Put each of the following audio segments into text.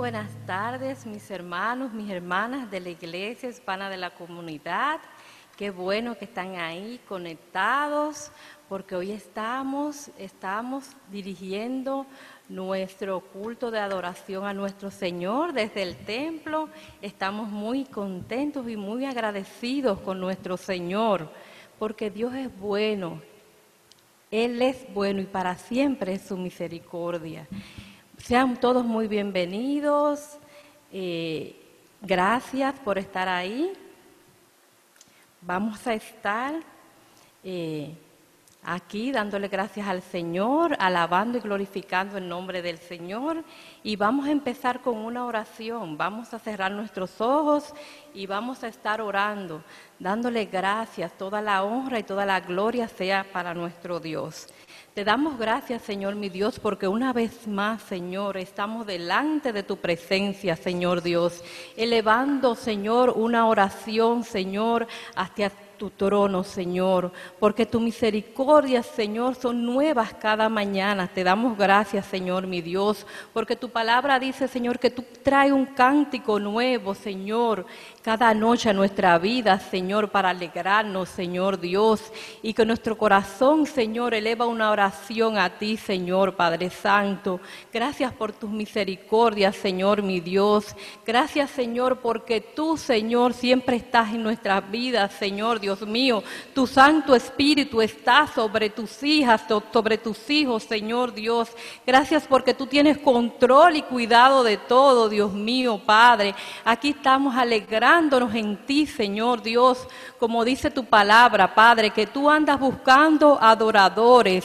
Buenas tardes, mis hermanos, mis hermanas de la iglesia hispana de la comunidad. Qué bueno que están ahí conectados, porque hoy estamos, estamos dirigiendo nuestro culto de adoración a nuestro Señor desde el templo. Estamos muy contentos y muy agradecidos con nuestro Señor, porque Dios es bueno. Él es bueno y para siempre es su misericordia. Sean todos muy bienvenidos. Eh, gracias por estar ahí. Vamos a estar eh, aquí dándole gracias al Señor, alabando y glorificando el nombre del Señor. Y vamos a empezar con una oración. Vamos a cerrar nuestros ojos y vamos a estar orando, dándole gracias. Toda la honra y toda la gloria sea para nuestro Dios. Te damos gracias, Señor mi Dios, porque una vez más, Señor, estamos delante de tu presencia, Señor Dios, elevando, Señor, una oración, Señor, hacia tu trono, Señor, porque tu misericordia, Señor, son nuevas cada mañana. Te damos gracias, Señor, mi Dios, porque tu palabra dice, Señor, que tú traes un cántico nuevo, Señor, cada noche a nuestra vida, Señor, para alegrarnos, Señor Dios, y que nuestro corazón, Señor, eleva una oración a ti, Señor, Padre Santo. Gracias por tus misericordias, Señor, mi Dios. Gracias, Señor, porque tú, Señor, siempre estás en nuestras vidas, Señor Dios mío. Tu Santo Espíritu está sobre tus hijas, sobre tus hijos, Señor Dios. Gracias porque tú tienes control y cuidado de todo, Dios mío, Padre. Aquí estamos en ti, Señor Dios, como dice tu palabra, Padre, que tú andas buscando adoradores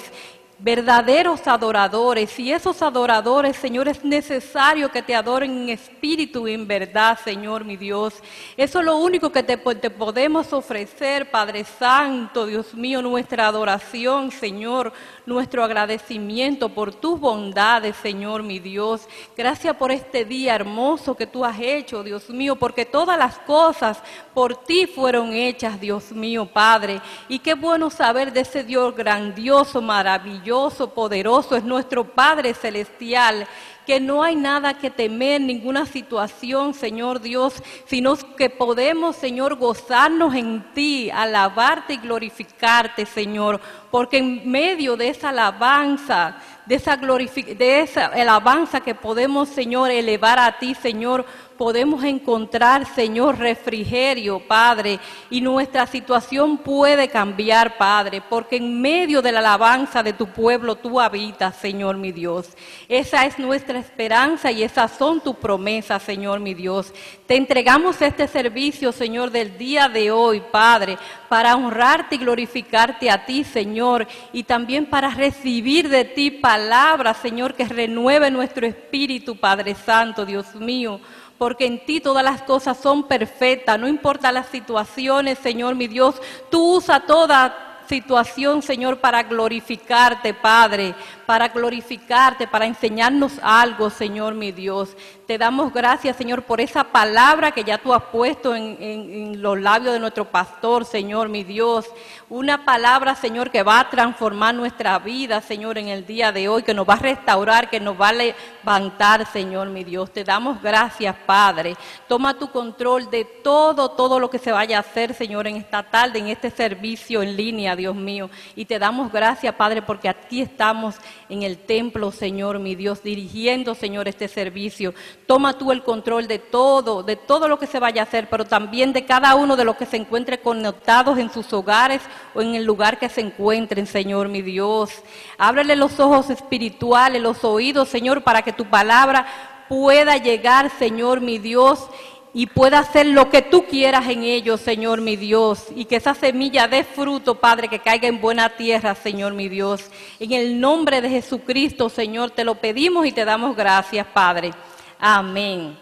verdaderos adoradores. Y esos adoradores, Señor, es necesario que te adoren en espíritu y en verdad, Señor, mi Dios. Eso es lo único que te, te, podemos ofrecer, Padre Santo, Dios mío, nuestra adoración, Señor, nuestro agradecimiento por tus bondades, Señor, mi Dios. Gracias por este día hermoso que tú has hecho, Dios mío, porque todas las cosas por ti fueron hechas, Dios mío, Padre. Y qué bueno saber de ese Dios grandioso, maravilloso poderoso, es nuestro Padre Celestial, que no hay nada que temer, ninguna situación, Señor Dios, sino que podemos, Señor, gozarnos en ti, alabarte y glorificarte, Señor, porque en medio de esa alabanza, de esa, de esa alabanza que podemos, Señor, elevar a ti, Señor, podemos encontrar, Señor, refrigerio, Padre, y nuestra situación puede cambiar, Padre, porque en medio de la alabanza de tu pueblo tú habitas, Señor mi Dios. Esa es nuestra esperanza y esas son tus promesas, Señor mi Dios. Te entregamos este servicio, Señor, del día de hoy, Padre, para honrarte y glorificarte a ti, Señor, y también para recibir de ti palabras, Señor, que renueve nuestro espíritu, Padre Santo, Dios mío porque en ti todas las cosas son perfectas, no importa las situaciones, Señor mi Dios, tú usa toda situación, Señor, para glorificarte, Padre, para glorificarte, para enseñarnos algo, Señor mi Dios. Te damos gracias, Señor, por esa palabra que ya tú has puesto en, los labios de nuestro pastor, Señor, mi Dios. Una palabra, Señor, que va a transformar nuestra vida, Señor, en el día de hoy, que nos va a restaurar, que nos va a levantar, Señor, mi Dios. Te damos gracias, Padre. Toma tu control de todo, todo lo que se vaya a hacer, Señor, en esta tarde, en este servicio en línea, Dios mío. Y te damos gracias, Padre, porque aquí estamos en el templo, Señor, mi Dios, dirigiendo, Señor, este servicio. Toma tú el control de todo, de todo lo que se vaya a hacer, pero también de cada uno de los que se encuentre conectados en sus hogares o en el lugar que se encuentren, Señor mi Dios. Ábrele los ojos espirituales, los oídos, Señor, para que tu palabra pueda llegar, Señor mi Dios, y pueda hacer lo que tú quieras en ellos, Señor mi Dios, y que esa semilla dé fruto, Padre, que caiga en buena tierra, Señor mi Dios. En el nombre de Jesucristo, Señor, te lo pedimos y te damos gracias, Padre. Amén.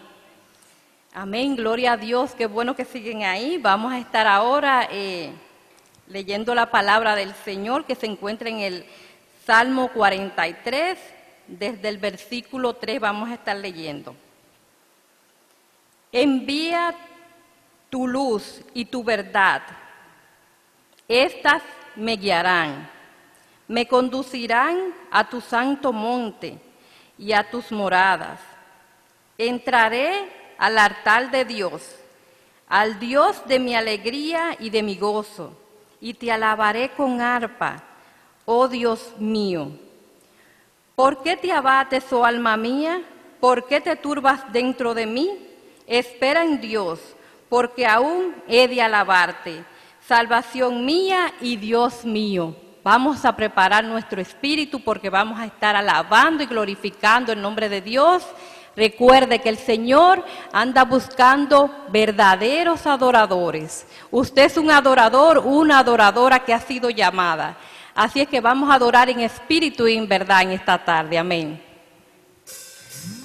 Amén, gloria a Dios, qué bueno que siguen ahí. Vamos a estar ahora eh, leyendo la palabra del Señor que se encuentra en el Salmo 43, desde el versículo 3 vamos a estar leyendo. Envía tu luz y tu verdad, estas me guiarán, me conducirán a tu santo monte y a tus moradas Entraré al altar de Dios, al Dios de mi alegría y de mi gozo, y te alabaré con arpa, oh Dios mío. ¿Por qué te abates, oh alma mía? ¿Por qué te turbas dentro de mí? Espera en Dios, porque aún he de alabarte, salvación mía y Dios mío. Vamos a preparar nuestro espíritu porque vamos a estar alabando y glorificando el nombre de Dios. Recuerde que el Señor anda buscando verdaderos adoradores. Usted es un adorador, una adoradora que ha sido llamada. Así es que vamos a adorar en espíritu y en verdad en esta tarde. Amén.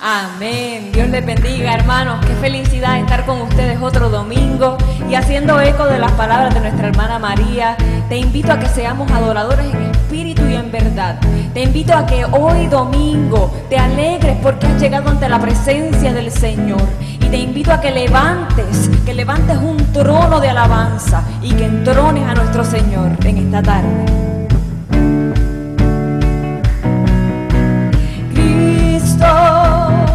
Amén. Dios les bendiga, hermanos. Qué felicidad estar con ustedes otro domingo y haciendo eco de las palabras de nuestra hermana María. Te invito a que seamos adoradores en espíritu y en verdad. Te invito a que hoy domingo te alegres porque has llegado ante la presencia del Señor. Y te invito a que levantes, que levantes un trono de alabanza y que entrones a nuestro Señor en esta tarde. stars.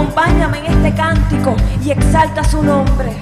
acompáñame en este cántico y exalta su nombre.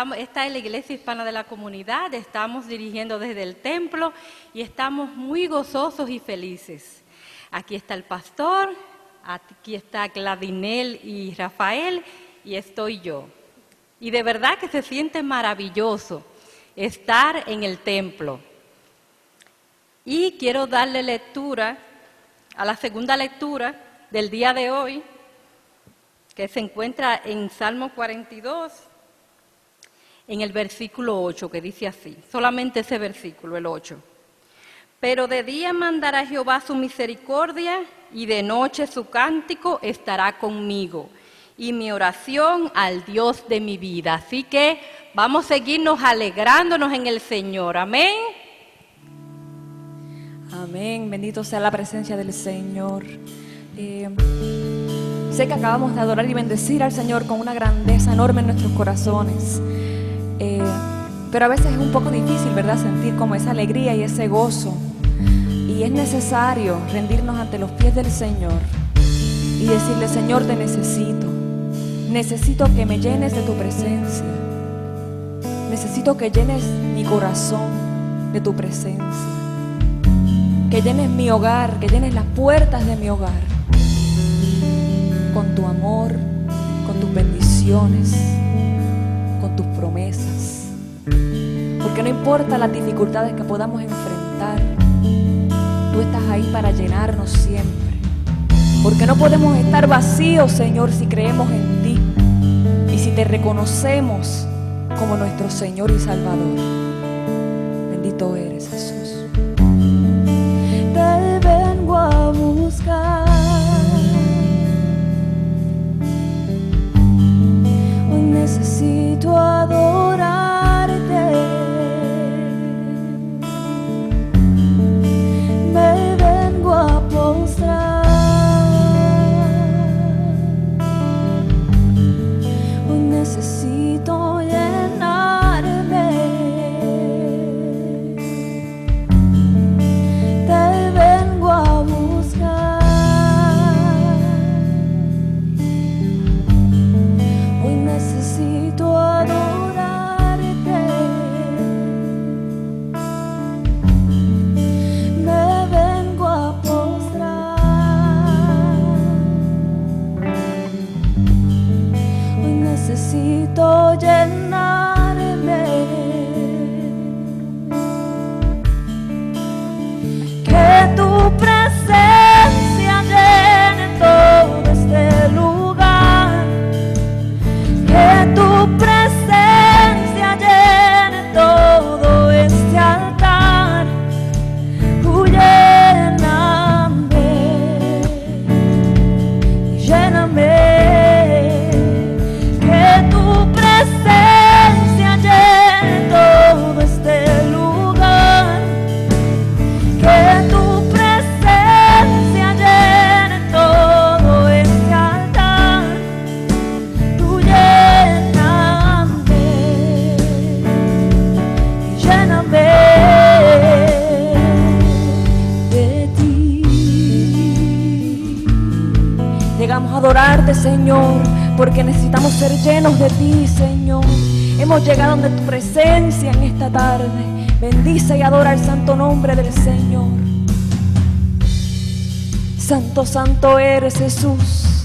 estamos, esta es la Iglesia Hispana de la Comunidad, estamos dirigiendo desde el templo y estamos muy gozosos y felices. Aquí está el pastor, aquí está Gladinel y Rafael y estoy yo. Y de verdad que se siente maravilloso estar en el templo. Y quiero darle lectura a la segunda lectura del día de hoy, que se encuentra en Salmo 42, en el versículo 8, que dice así, solamente ese versículo, el 8. Pero de día mandará Jehová su misericordia y de noche su cántico estará conmigo y mi oración al Dios de mi vida. Así que vamos a seguirnos alegrándonos en el Señor. Amén. Amén. Bendito sea la presencia del Señor. Eh, sé que acabamos de adorar y bendecir al Señor con una grandeza enorme en nuestros corazones. Eh, pero a veces es un poco difícil, ¿verdad? Sentir como esa alegría y ese gozo. Y es necesario rendirnos ante los pies del Señor y decirle, Señor, te necesito. Necesito que me llenes de tu presencia. Necesito que llenes mi corazón de tu presencia. Que llenes mi hogar, que llenes las puertas de mi hogar. Con tu amor, con tus bendiciones tus promesas. Porque no importa las dificultades que podamos enfrentar, tú estás ahí para llenarnos siempre. Porque no podemos estar vacíos, Señor, si creemos en ti y si te reconocemos como nuestro Señor y Salvador. Bendito eres, Jesús. Necesito Santo eres Jesús.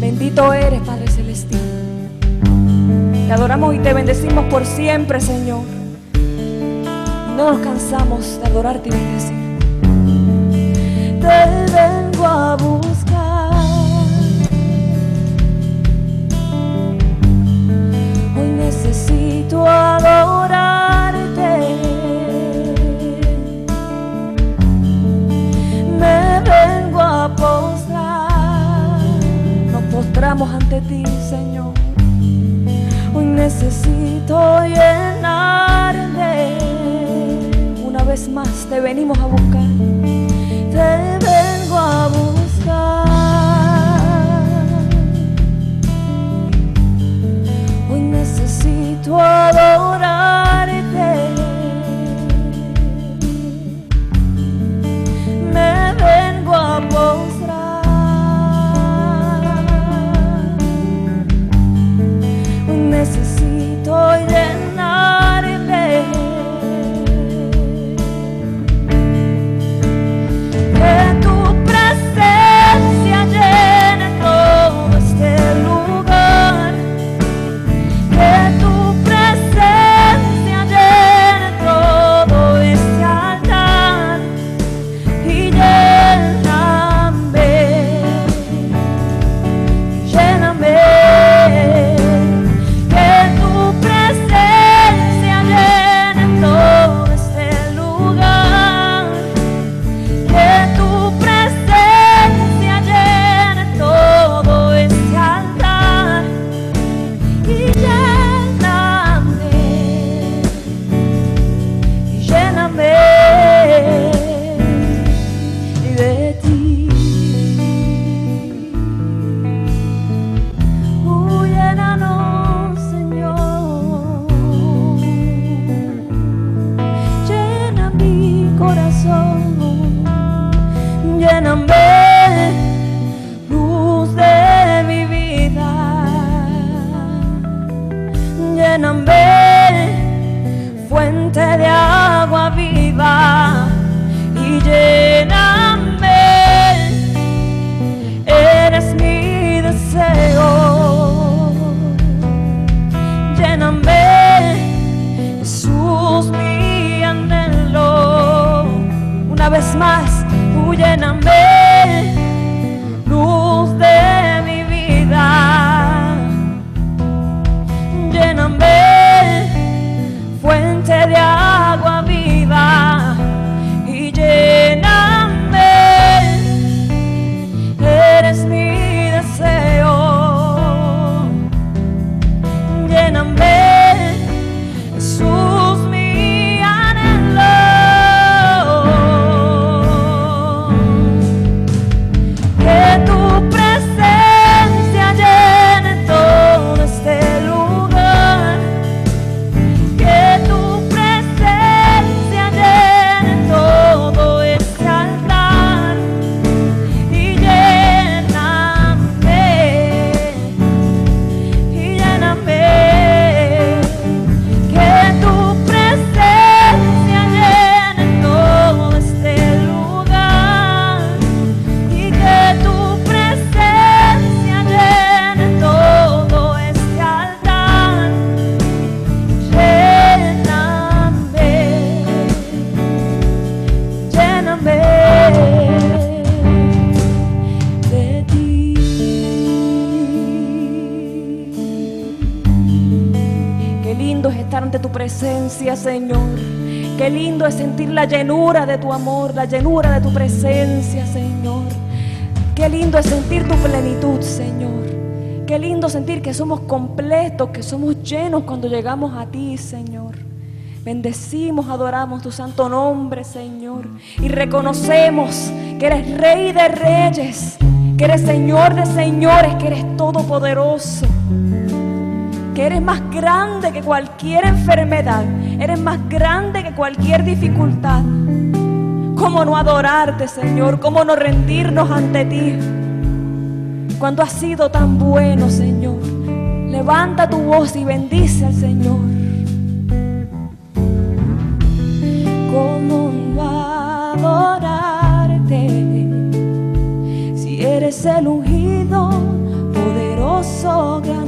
Bendito eres, Padre Celestial. Te adoramos y te bendecimos por siempre, Señor. No nos cansamos de adorarte y bendecir. Te vengo a buscar. Señor. Qué lindo es sentir la llenura de tu amor, la llenura de tu presencia, Señor. Qué lindo es sentir tu plenitud, Señor. Qué lindo sentir que somos completos, que somos llenos cuando llegamos a ti, Señor. Bendecimos, adoramos tu santo nombre, Señor. Y reconocemos que eres Rey de Reyes, que eres Señor de Señores, que eres Todopoderoso. Que eres más grande que cualquier enfermedad. Eres más grande que cualquier dificultad. ¿Cómo no adorarte, Señor? ¿Cómo no rendirnos ante ti? Cuando has sido tan bueno, Señor. Levanta tu voz y bendice al Señor. ¿Cómo no adorarte? Si eres el ungido, poderoso gran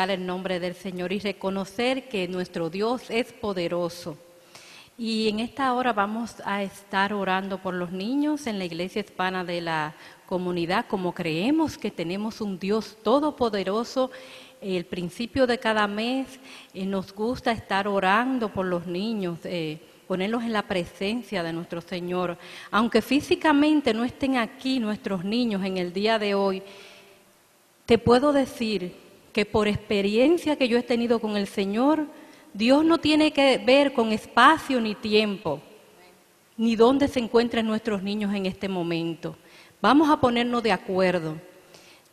glorificar el nombre del Señor y reconocer que nuestro Dios es poderoso. Y en esta hora vamos a estar orando por los niños en la iglesia hispana de la comunidad, como creemos que tenemos un Dios todopoderoso. El principio de cada mes eh, nos gusta estar orando por los niños. eh, ponerlos en la presencia de nuestro Señor. Aunque físicamente no estén aquí nuestros niños en el día de hoy, te puedo decir que por experiencia que yo he tenido con el Señor, Dios no tiene que ver con espacio ni tiempo, ni dónde se encuentran nuestros niños en este momento. Vamos a ponernos de acuerdo.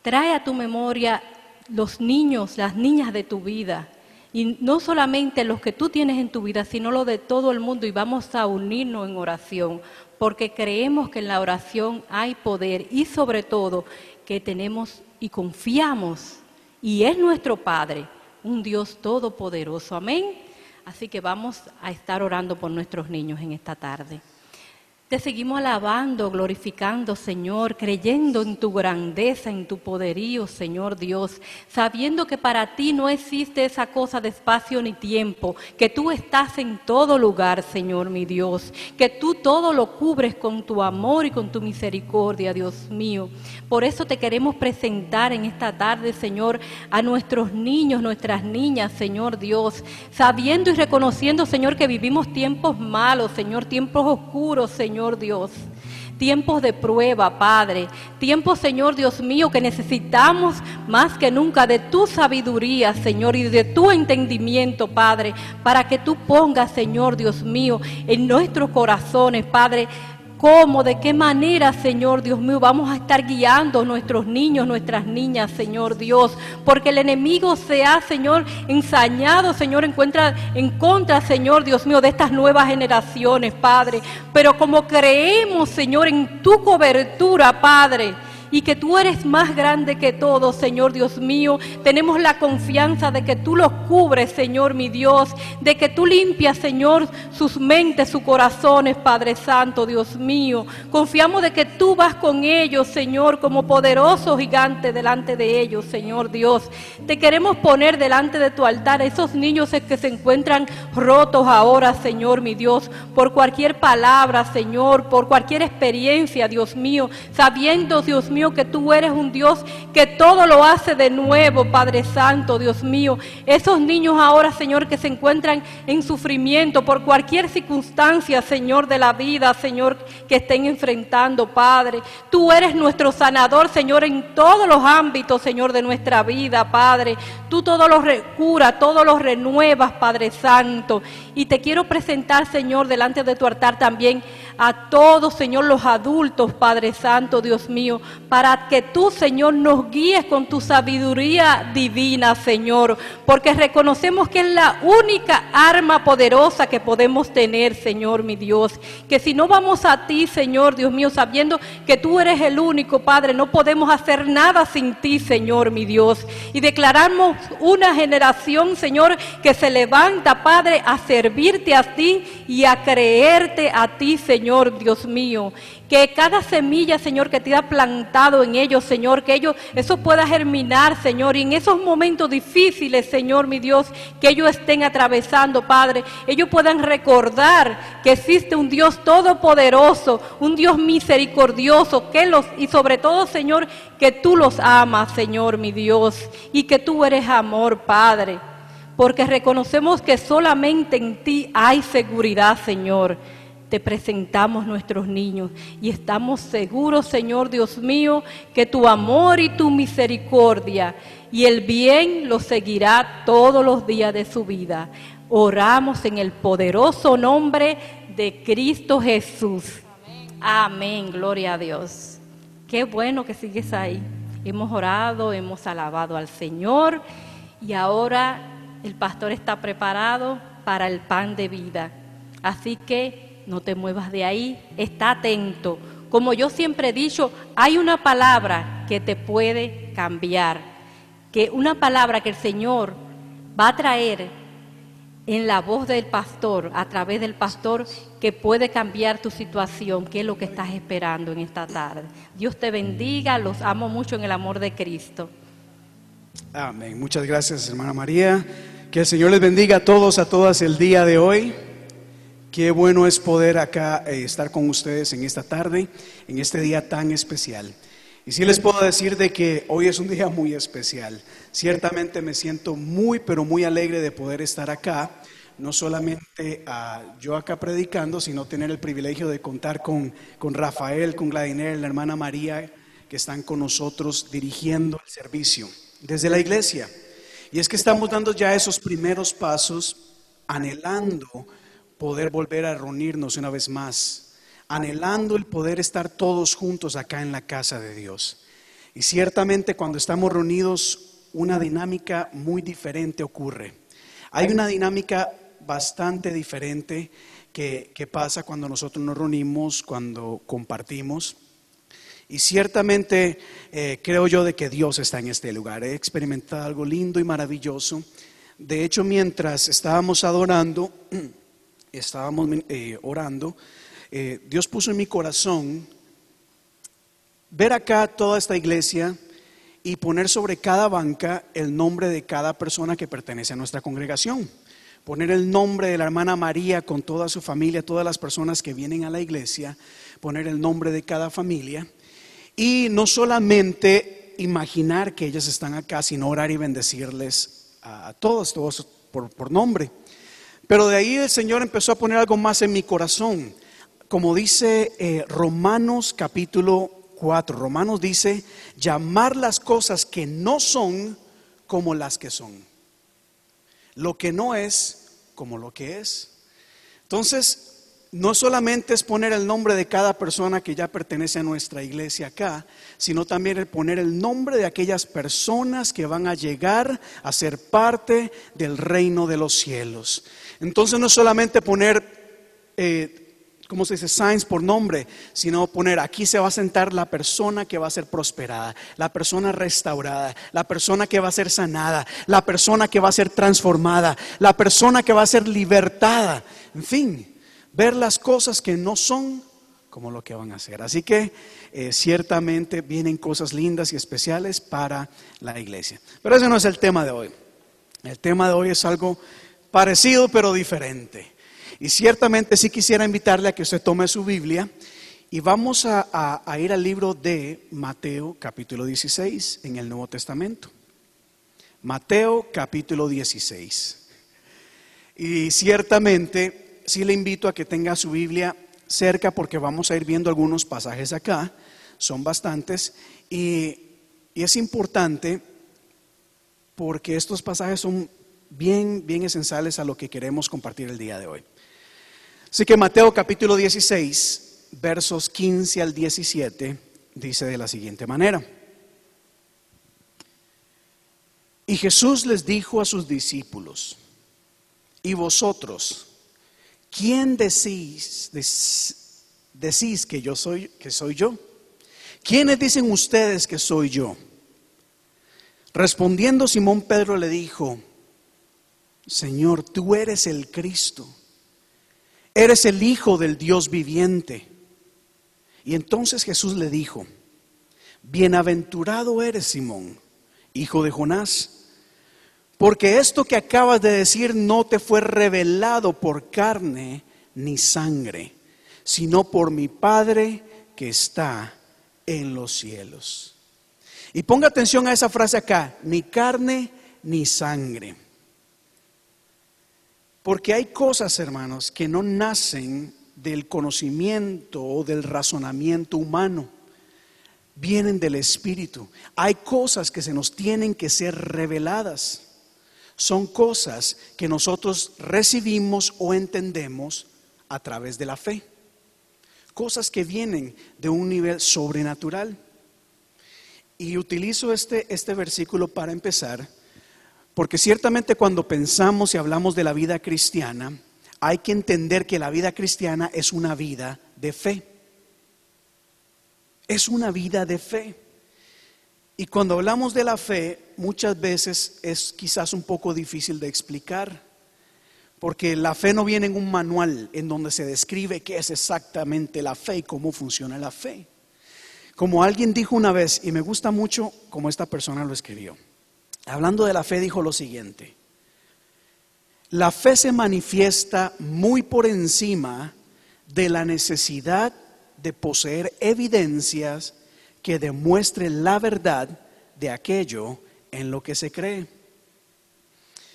Trae a tu memoria los niños, las niñas de tu vida. Y no solamente los que tú tienes en tu vida, sino los de todo el mundo. Y vamos a unirnos en oración, porque creemos que en la oración hay poder y sobre todo que tenemos y confiamos, y es nuestro Padre, un Dios todopoderoso. Amén. Así que vamos a estar orando por nuestros niños en esta tarde. Te seguimos alabando, glorificando, Señor, creyendo en tu grandeza, en tu poderío, Señor Dios, sabiendo que para ti no existe esa cosa de espacio ni tiempo, que tú estás en todo lugar, Señor mi Dios, que tú todo lo cubres con tu amor y con tu misericordia, Dios mío. Por eso te queremos presentar en esta tarde, Señor, a nuestros niños, nuestras niñas, Señor Dios, sabiendo y reconociendo, Señor, que vivimos tiempos malos, Señor, tiempos oscuros, Señor Dios. Tiempos de prueba, Padre. Tiempos, Señor Dios mío, que necesitamos más que nunca de tu sabiduría, Señor, y de tu entendimiento, Padre, para que tú pongas, Señor Dios mío, en nuestros corazones, Padre, cómo, de qué manera, Señor Dios mío, vamos a estar guiando nuestros niños, nuestras niñas, Señor Dios, porque el enemigo se ha, Señor, ensañado, Señor, encuentra en contra, Señor Dios mío, de estas nuevas generaciones, Padre. Pero como creemos, Señor, en tu cobertura, Padre, y que tú eres más grande que todo, Señor Dios mío. Tenemos la confianza de que tú los cubres, Señor mi Dios, de que tú limpias, Señor, sus mentes, sus corazones, Padre Santo, Dios mío. Confiamos de que tú vas con ellos, Señor, como poderoso gigante delante de ellos, Señor Dios. Te queremos poner delante de tu altar esos niños que se encuentran rotos ahora, Señor mi Dios, por cualquier palabra, Señor, por cualquier experiencia, Dios mío, sabiendo, Dios mío, que tú eres un Dios que todo lo hace de nuevo, Padre Santo, Dios mío. Esos niños ahora, Señor, que se encuentran en sufrimiento por cualquier circunstancia, Señor, de la vida, Señor, que estén enfrentando, Padre. Tú eres nuestro sanador, Señor, en todos los ámbitos, Señor, de nuestra vida, Padre. Tú todo lo curas, todo lo renuevas, Padre Santo. Y te quiero presentar, Señor, delante de tu altar también a todos, Señor, los adultos, Padre Santo, Dios mío, para que tú, Señor, nos guíes con tu sabiduría divina, Señor, porque reconocemos que es la única arma poderosa que podemos tener, Señor, mi Dios. Que si no vamos a ti, Señor, Dios mío, sabiendo que tú eres el único, Padre, no podemos hacer nada sin ti, Señor, mi Dios. Y declaramos una generación, Señor, que se levanta, Padre, a servirte a ti y a creerte a ti, Señor. Señor, Dios mío. Que cada semilla, Señor, que te ha plantado en ellos, Señor, que ellos, eso pueda germinar, Señor. Y en esos momentos difíciles, Señor, mi Dios, que ellos estén atravesando, Padre, ellos puedan recordar que existe un Dios todopoderoso, un Dios misericordioso, que los, y sobre todo, Señor, que tú los amas, Señor, mi Dios, y que tú eres amor, Padre. Porque reconocemos que solamente en ti hay seguridad, Señor te presentamos nuestros niños y estamos seguros, Señor Dios mío, que tu amor y tu misericordia y el bien los seguirá todos los días de su vida. Oramos en el poderoso nombre de Cristo Jesús. Amén, gloria a Dios. Qué bueno que sigues ahí. Hemos orado, hemos alabado al Señor y ahora el pastor está preparado para el pan de vida. Así que no te muevas de ahí, está atento. Como yo siempre he dicho, hay una palabra que te puede cambiar, que una palabra que el Señor va a traer en la voz del pastor, a través del pastor, que puede cambiar tu situación, que es lo que estás esperando en esta tarde. Dios te bendiga, los amo mucho en el amor de Cristo. Amén. Muchas gracias, hermana María. Que el Señor les bendiga a todos, a todas el día de hoy. Qué bueno es poder acá eh, estar con ustedes en esta tarde, en este día tan especial. Y sí les puedo decir de que hoy es un día muy especial. Ciertamente me siento muy, pero muy alegre de poder estar acá. No solamente ah, yo acá predicando, sino tener el privilegio de contar con, con Rafael, con Gladiner, la hermana María, que están con nosotros dirigiendo el servicio desde la iglesia. Y es que estamos dando ya esos primeros pasos anhelando poder volver a reunirnos una vez más, anhelando el poder estar todos juntos acá en la casa de Dios. Y ciertamente cuando estamos reunidos, una dinámica muy diferente ocurre. Hay una dinámica bastante diferente que, pasa cuando nosotros nos reunimos, cuando compartimos. Y ciertamente eh, creo yo de que Dios está en este lugar. He experimentado algo lindo y maravilloso. De hecho, mientras estábamos adorando, estábamos eh, orando, eh, Dios puso en mi corazón ver acá toda esta iglesia y poner sobre cada banca el nombre de cada persona que pertenece a nuestra congregación. Poner el nombre de la hermana María con toda su familia, todas las personas que vienen a la iglesia, poner el nombre de cada familia. Y no solamente imaginar que ellas están acá, sino orar y bendecirles a, todos, todos por nombre. Pero de ahí el Señor empezó a poner algo más en mi corazón. Como dice eh, Romanos capítulo 4, Romanos dice, llamar las cosas que no son como las que son. Lo que no es como lo que es. Entonces, no solamente es poner el nombre de cada persona que ya pertenece a nuestra iglesia acá, sino también el poner el nombre de aquellas personas que van a llegar a ser parte del reino de los cielos. Entonces no solamente poner, eh, ¿cómo se dice? Signs por nombre, sino poner aquí se va a sentar la persona que va a ser prosperada, la persona restaurada, la persona que va a ser sanada, la persona que va a ser transformada, la persona que va a ser libertada. En fin, ver las cosas que no son como lo que van a ser. Así que eh, ciertamente vienen cosas lindas y especiales para la iglesia. Pero ese no es el tema de hoy. El tema de hoy es algo parecido pero diferente. Y ciertamente sí quisiera invitarle a que usted tome su Biblia Y vamos a, ir al libro de Mateo capítulo 16 en el Nuevo Testamento. Mateo capítulo 16. Y ciertamente sí le invito a que tenga su Biblia cerca porque vamos a ir viendo algunos pasajes acá, son bastantes, y es importante porque estos pasajes son bien, bien esenciales a lo que queremos compartir el día de hoy. Así que Mateo capítulo 16, versos 15 al 17, dice de la siguiente manera. Y Jesús les dijo a sus discípulos, ¿y vosotros, quién decís, decís que yo soy, que soy yo? ¿Quiénes dicen ustedes que soy yo? Respondiendo Simón Pedro le dijo, Señor, tú eres el Cristo, eres el Hijo del Dios viviente. Y entonces Jesús le dijo, Bienaventurado eres Simón, hijo de Jonás, porque esto que acabas de decir no te fue revelado por carne ni sangre, sino por mi Padre que está en los cielos. Y ponga atención a esa frase acá, ni carne ni sangre. Porque hay cosas, hermanos, que no nacen del conocimiento o del razonamiento humano, vienen del Espíritu. Hay cosas que se nos tienen que ser reveladas. Son cosas que nosotros recibimos o entendemos a través de la fe. Cosas que vienen de un nivel sobrenatural. Y utilizo este, este versículo para empezar porque ciertamente cuando pensamos y hablamos de la vida cristiana, hay que entender que la vida cristiana es una vida de fe. Es una vida de fe. Y cuando hablamos de la fe, muchas veces es quizás un poco difícil de explicar, porque la fe no viene en un manual en donde se describe qué es exactamente la fe y cómo funciona la fe. Como alguien dijo una vez, y me gusta mucho como esta persona lo escribió, hablando de la fe, dijo lo siguiente. La fe se manifiesta muy por encima de la necesidad de poseer evidencias que demuestren la verdad de aquello en lo que se cree.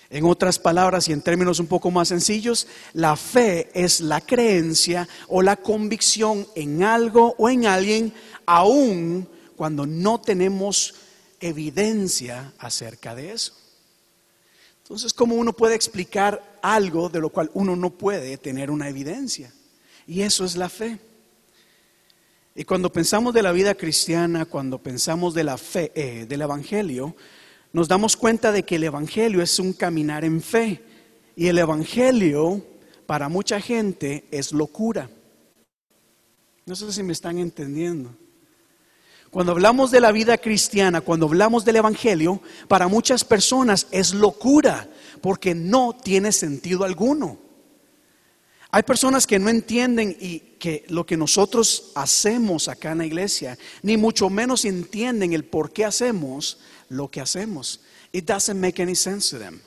En otras palabras y en términos un poco más sencillos, la fe es la creencia o la convicción en algo o en alguien, aun cuando no tenemos evidencia acerca de eso. Entonces, ¿cómo uno puede explicar algo de lo cual uno no puede tener una evidencia? Y eso es la fe. Y cuando pensamos de la vida cristiana, cuando pensamos de la fe, eh, del Evangelio, nos damos cuenta de que el Evangelio es un caminar en fe. Y el Evangelio, para mucha gente, es locura. No sé si me están entendiendo. Cuando hablamos de la vida cristiana, cuando hablamos del Evangelio, para muchas personas es locura, porque no tiene sentido alguno. Hay personas que no entienden y que lo que nosotros hacemos acá en la iglesia, ni mucho menos entienden el por qué hacemos lo que hacemos. It doesn't make any sense to them.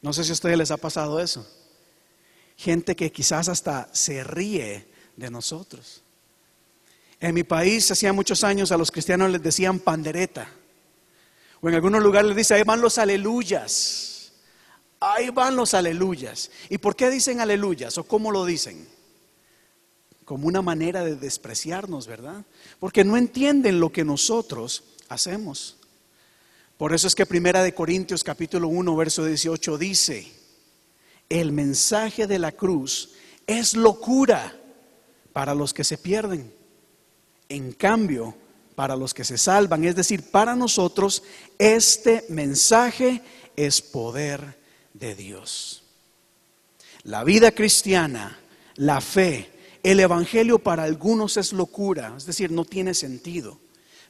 No sé si a ustedes les ha pasado eso. Gente que quizás hasta se ríe de nosotros. En mi país, hacía muchos años, a los cristianos les decían pandereta. O en algunos lugares les dice, ahí van los aleluyas. Ahí van los aleluyas. ¿Y por qué dicen aleluyas? ¿O cómo lo dicen? Como una manera de despreciarnos, ¿verdad? Porque no entienden lo que nosotros hacemos. Por eso es que Primera de Corintios capítulo 1, verso 18 dice, el mensaje de la cruz es locura para los que se pierden en cambio, para los que se salvan, es decir, para nosotros, este mensaje es poder de Dios. La vida cristiana, la fe, el Evangelio para algunos es locura, es decir, no tiene sentido,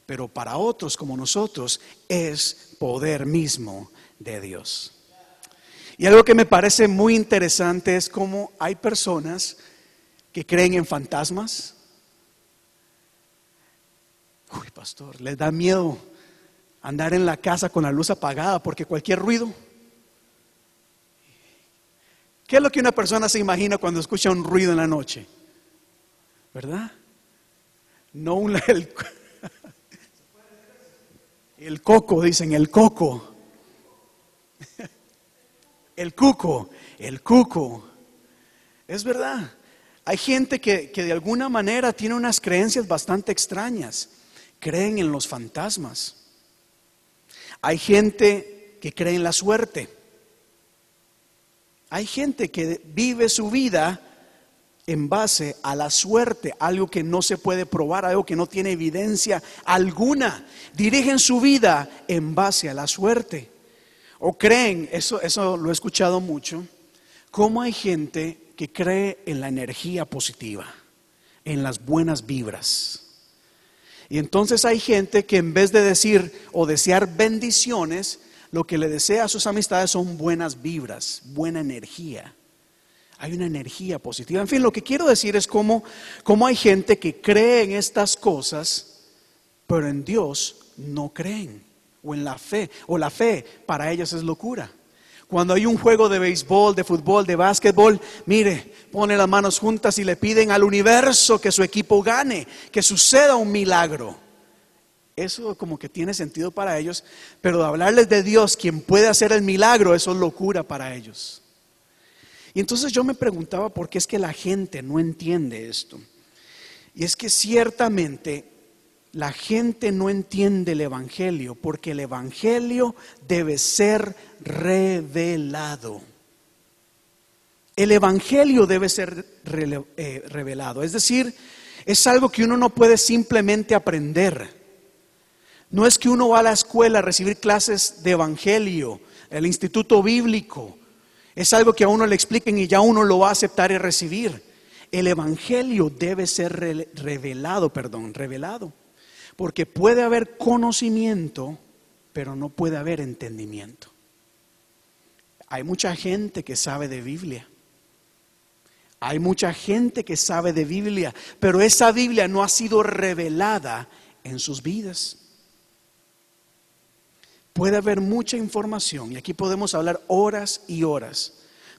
pero para otros como nosotros es poder mismo de Dios. Y algo que me parece muy interesante es cómo hay personas que creen en fantasmas, Uy, pastor, les da miedo andar en la casa con la luz apagada porque cualquier ruido. ¿Qué es lo que una persona se imagina cuando escucha un ruido en la noche? ¿Verdad? No un, el, el coco, dicen, el coco. El cuco, el cuco. Es verdad. Hay gente que, que, de alguna manera tiene unas creencias bastante extrañas. Creen en los fantasmas. Hay gente que cree en la suerte. Hay gente que vive su vida en base a la suerte, algo que no se puede probar, algo que no tiene evidencia alguna. Dirigen su vida en base a la suerte. O creen, eso, eso lo he escuchado mucho, cómo hay gente que cree en la energía positiva, en las buenas vibras. Y entonces hay gente que en vez de decir o desear bendiciones, lo que le desea a sus amistades son buenas vibras, buena energía. Hay una energía positiva. En fin, lo que quiero decir es cómo, cómo hay gente que cree en estas cosas, pero en Dios no creen. O en la fe. O la fe para ellos es locura. Cuando hay un juego de béisbol, de fútbol, de básquetbol, mire, pone las manos juntas y le piden al universo que su equipo gane, que suceda un milagro. Eso como que tiene sentido para ellos, pero hablarles de Dios, quien puede hacer el milagro, eso es locura para ellos. Y entonces yo me preguntaba por qué es que la gente no entiende esto. Y es que ciertamente la gente no entiende el Evangelio porque el Evangelio debe ser revelado. El Evangelio debe ser eh, revelado. Es decir, es algo que uno no puede simplemente aprender. No es que uno va a la escuela a recibir clases de Evangelio, el instituto bíblico. Es algo que a uno le expliquen y ya uno lo va a aceptar y recibir. El Evangelio debe ser revelado, perdón, revelado. Porque puede haber conocimiento, pero no puede haber entendimiento. Hay mucha gente que sabe de Biblia. Hay mucha gente que sabe de Biblia, pero esa Biblia no ha sido revelada en sus vidas. Puede haber mucha información y aquí podemos hablar horas y horas,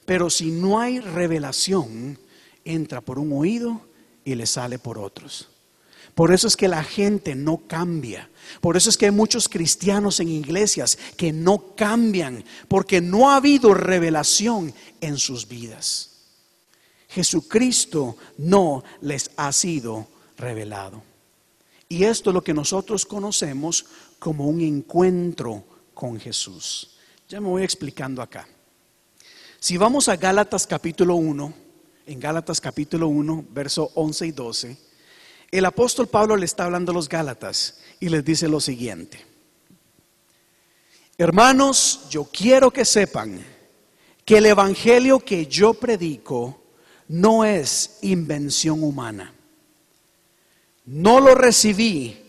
pero si no hay revelación, entra por un oído y le sale por otros. Por eso es que la gente no cambia. Por eso es que hay muchos cristianos en iglesias que no cambian, porque no ha habido revelación en sus vidas. Jesucristo no les ha sido revelado. Y esto es lo que nosotros conocemos como un encuentro con Jesús. Ya me voy explicando acá. Si vamos a Gálatas capítulo 1, en Gálatas capítulo 1, verso 11 y 12, el apóstol Pablo le está hablando a los Gálatas y les dice lo siguiente. Hermanos, yo quiero que sepan que el Evangelio que yo predico no es invención humana. No lo recibí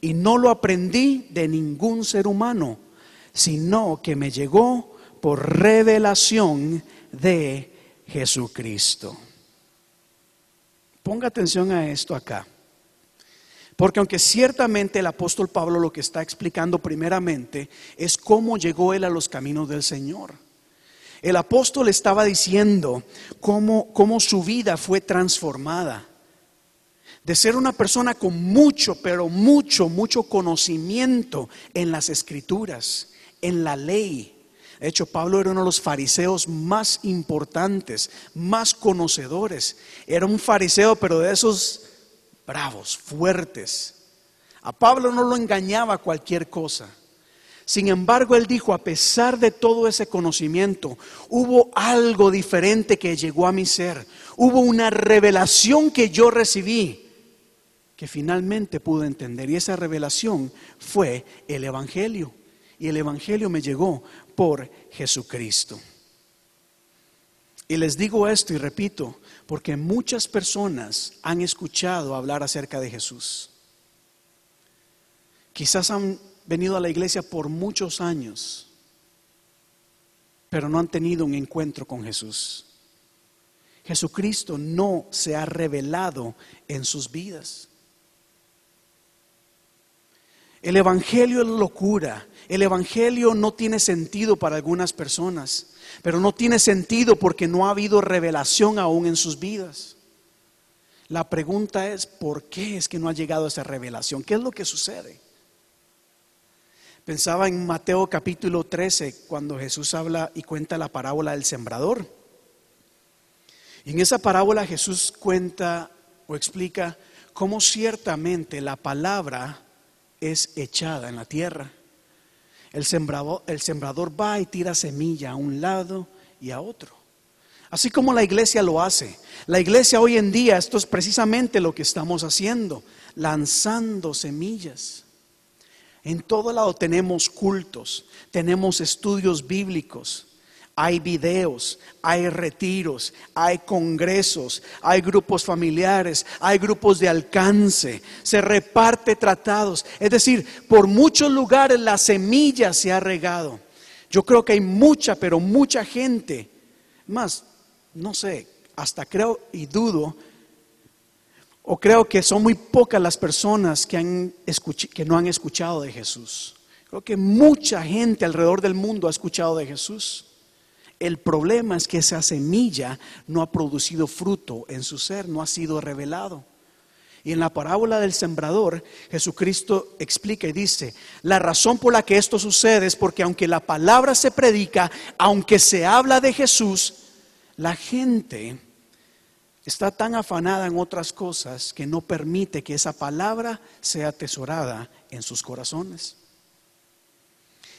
y no lo aprendí de ningún ser humano, sino que me llegó por revelación de Jesucristo. Ponga atención a esto acá. Porque aunque ciertamente el apóstol Pablo lo que está explicando primeramente es cómo llegó él a los caminos del Señor. El apóstol estaba diciendo cómo, cómo su vida fue transformada. De ser una persona con mucho, pero mucho, mucho conocimiento en las escrituras, en la ley. De hecho, Pablo era uno de los fariseos más importantes, más conocedores. Era un fariseo, pero de esos bravos, fuertes. A Pablo no lo engañaba cualquier cosa. Sin embargo, él dijo, a pesar de todo ese conocimiento, hubo algo diferente que llegó a mi ser. Hubo una revelación que yo recibí que finalmente pude entender. Y esa revelación fue el Evangelio. Y el Evangelio me llegó por Jesucristo. Y les digo esto y repito, porque muchas personas han escuchado hablar acerca de Jesús. Quizás han venido a la iglesia por muchos años, pero no han tenido un encuentro con Jesús. Jesucristo no se ha revelado en sus vidas. El Evangelio es locura. El Evangelio no tiene sentido para algunas personas. Pero no tiene sentido porque no ha habido revelación aún en sus vidas. La pregunta es, ¿por qué es que no ha llegado esa revelación? ¿Qué es lo que sucede? Pensaba en Mateo capítulo 13, cuando Jesús habla y cuenta la parábola del sembrador. Y en esa parábola Jesús cuenta o explica cómo ciertamente la palabra es echada en la tierra. El sembrador, el sembrador va y tira semilla a un lado y a otro. Así como la iglesia lo hace. La iglesia hoy en día, esto es precisamente lo que estamos haciendo, lanzando semillas. En todo lado tenemos cultos, tenemos estudios bíblicos, hay videos, hay retiros, hay congresos, hay grupos familiares, hay grupos de alcance, se reparte tratados. Es decir, por muchos lugares la semilla se ha regado. Yo creo que hay mucha, pero mucha gente, más, no sé, hasta creo y dudo, o creo que son muy pocas las personas que, han que no han escuchado de Jesús. Creo que mucha gente alrededor del mundo ha escuchado de Jesús. El problema es que esa semilla no ha producido fruto en su ser, no ha sido revelado. Y en la parábola del sembrador, Jesucristo explica y dice, la razón por la que esto sucede es porque aunque la palabra se predica, aunque se habla de Jesús, la gente está tan afanada en otras cosas que no permite que esa palabra sea atesorada en sus corazones.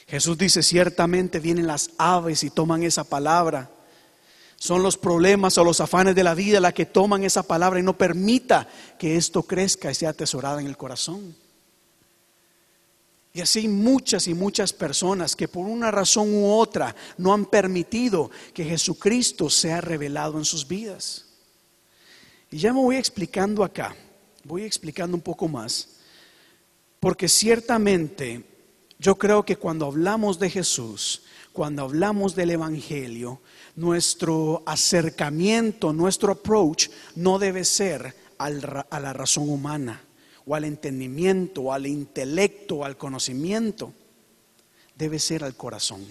Jesús dice, ciertamente vienen las aves y toman esa palabra. Son los problemas o los afanes de la vida las que toman esa palabra y no permita que esto crezca y sea atesorada en el corazón. Y así muchas y muchas personas que por una razón u otra no han permitido que Jesucristo sea revelado en sus vidas. Y ya me voy explicando acá, voy explicando un poco más, porque ciertamente yo creo que cuando hablamos de Jesús, cuando hablamos del Evangelio, nuestro acercamiento, nuestro approach no debe ser a la razón humana o al entendimiento, o al intelecto, o al conocimiento. Debe ser al corazón.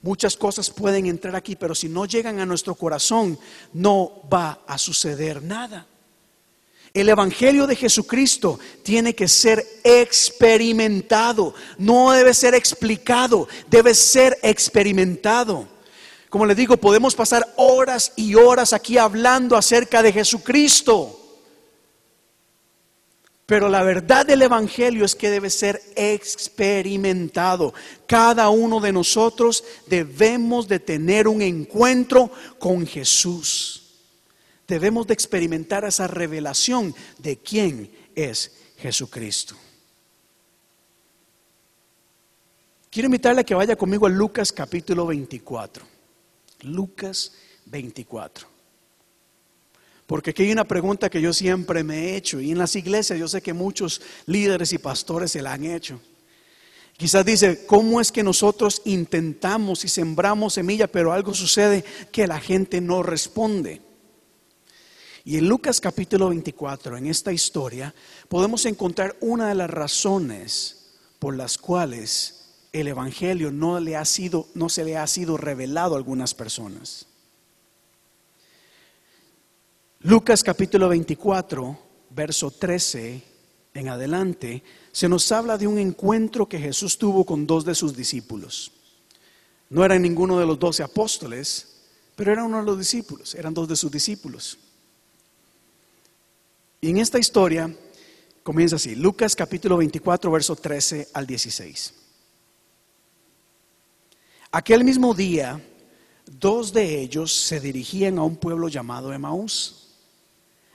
Muchas cosas pueden entrar aquí, pero si no llegan a nuestro corazón, no va a suceder nada. El Evangelio de Jesucristo tiene que ser experimentado, no debe ser explicado, debe ser experimentado. Como les digo, podemos pasar horas y horas aquí hablando acerca de Jesucristo. Pero la verdad del Evangelio es que debe ser experimentado. Cada uno de nosotros debemos de tener un encuentro con Jesús debemos de experimentar esa revelación de quién es Jesucristo. Quiero invitarle a que vaya conmigo a Lucas capítulo 24. Lucas 24. Porque aquí hay una pregunta que yo siempre me he hecho y en las iglesias yo sé que muchos líderes y pastores se la han hecho. Quizás dice, ¿cómo es que nosotros intentamos y sembramos semilla, pero algo sucede que la gente no responde? Y en Lucas capítulo 24, en esta historia, podemos encontrar una de las razones por las cuales el Evangelio no, le ha sido, no se le ha sido revelado a algunas personas. Lucas capítulo 24, verso 13 en adelante, se nos habla de un encuentro que Jesús tuvo con dos de sus discípulos. No era ninguno de los doce apóstoles, pero era uno de los discípulos, eran dos de sus discípulos. Y en esta historia comienza así, Lucas capítulo 24, verso 13 al 16. Aquel mismo día, dos de ellos se dirigían a un pueblo llamado Emaús,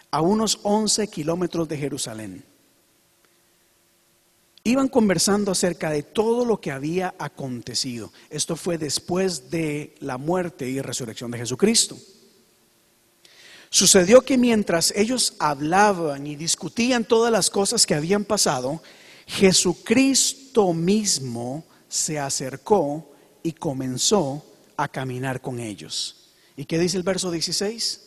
a unos 11 kilómetros de Jerusalén. Iban conversando acerca de todo lo que había acontecido. Esto fue después de la muerte y resurrección de Jesucristo. Sucedió que mientras ellos hablaban y discutían todas las cosas que habían pasado, Jesucristo mismo se acercó y comenzó a caminar con ellos. ¿Y qué dice el verso 16?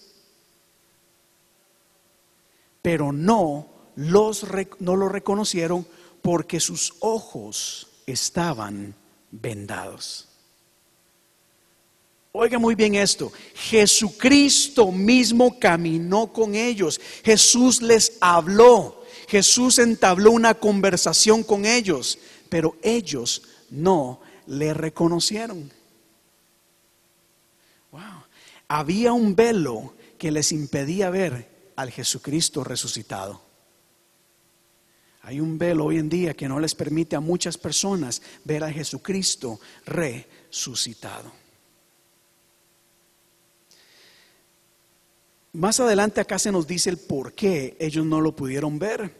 Pero no, los, no lo reconocieron porque sus ojos estaban vendados. Oiga muy bien esto, Jesucristo mismo caminó con ellos, Jesús les habló, Jesús entabló una conversación con ellos, pero ellos no le reconocieron. Wow. Había un velo que les impedía ver al Jesucristo resucitado. Hay un velo hoy en día que no les permite a muchas personas ver a Jesucristo resucitado. Más adelante acá se nos dice el por qué ellos no lo pudieron ver.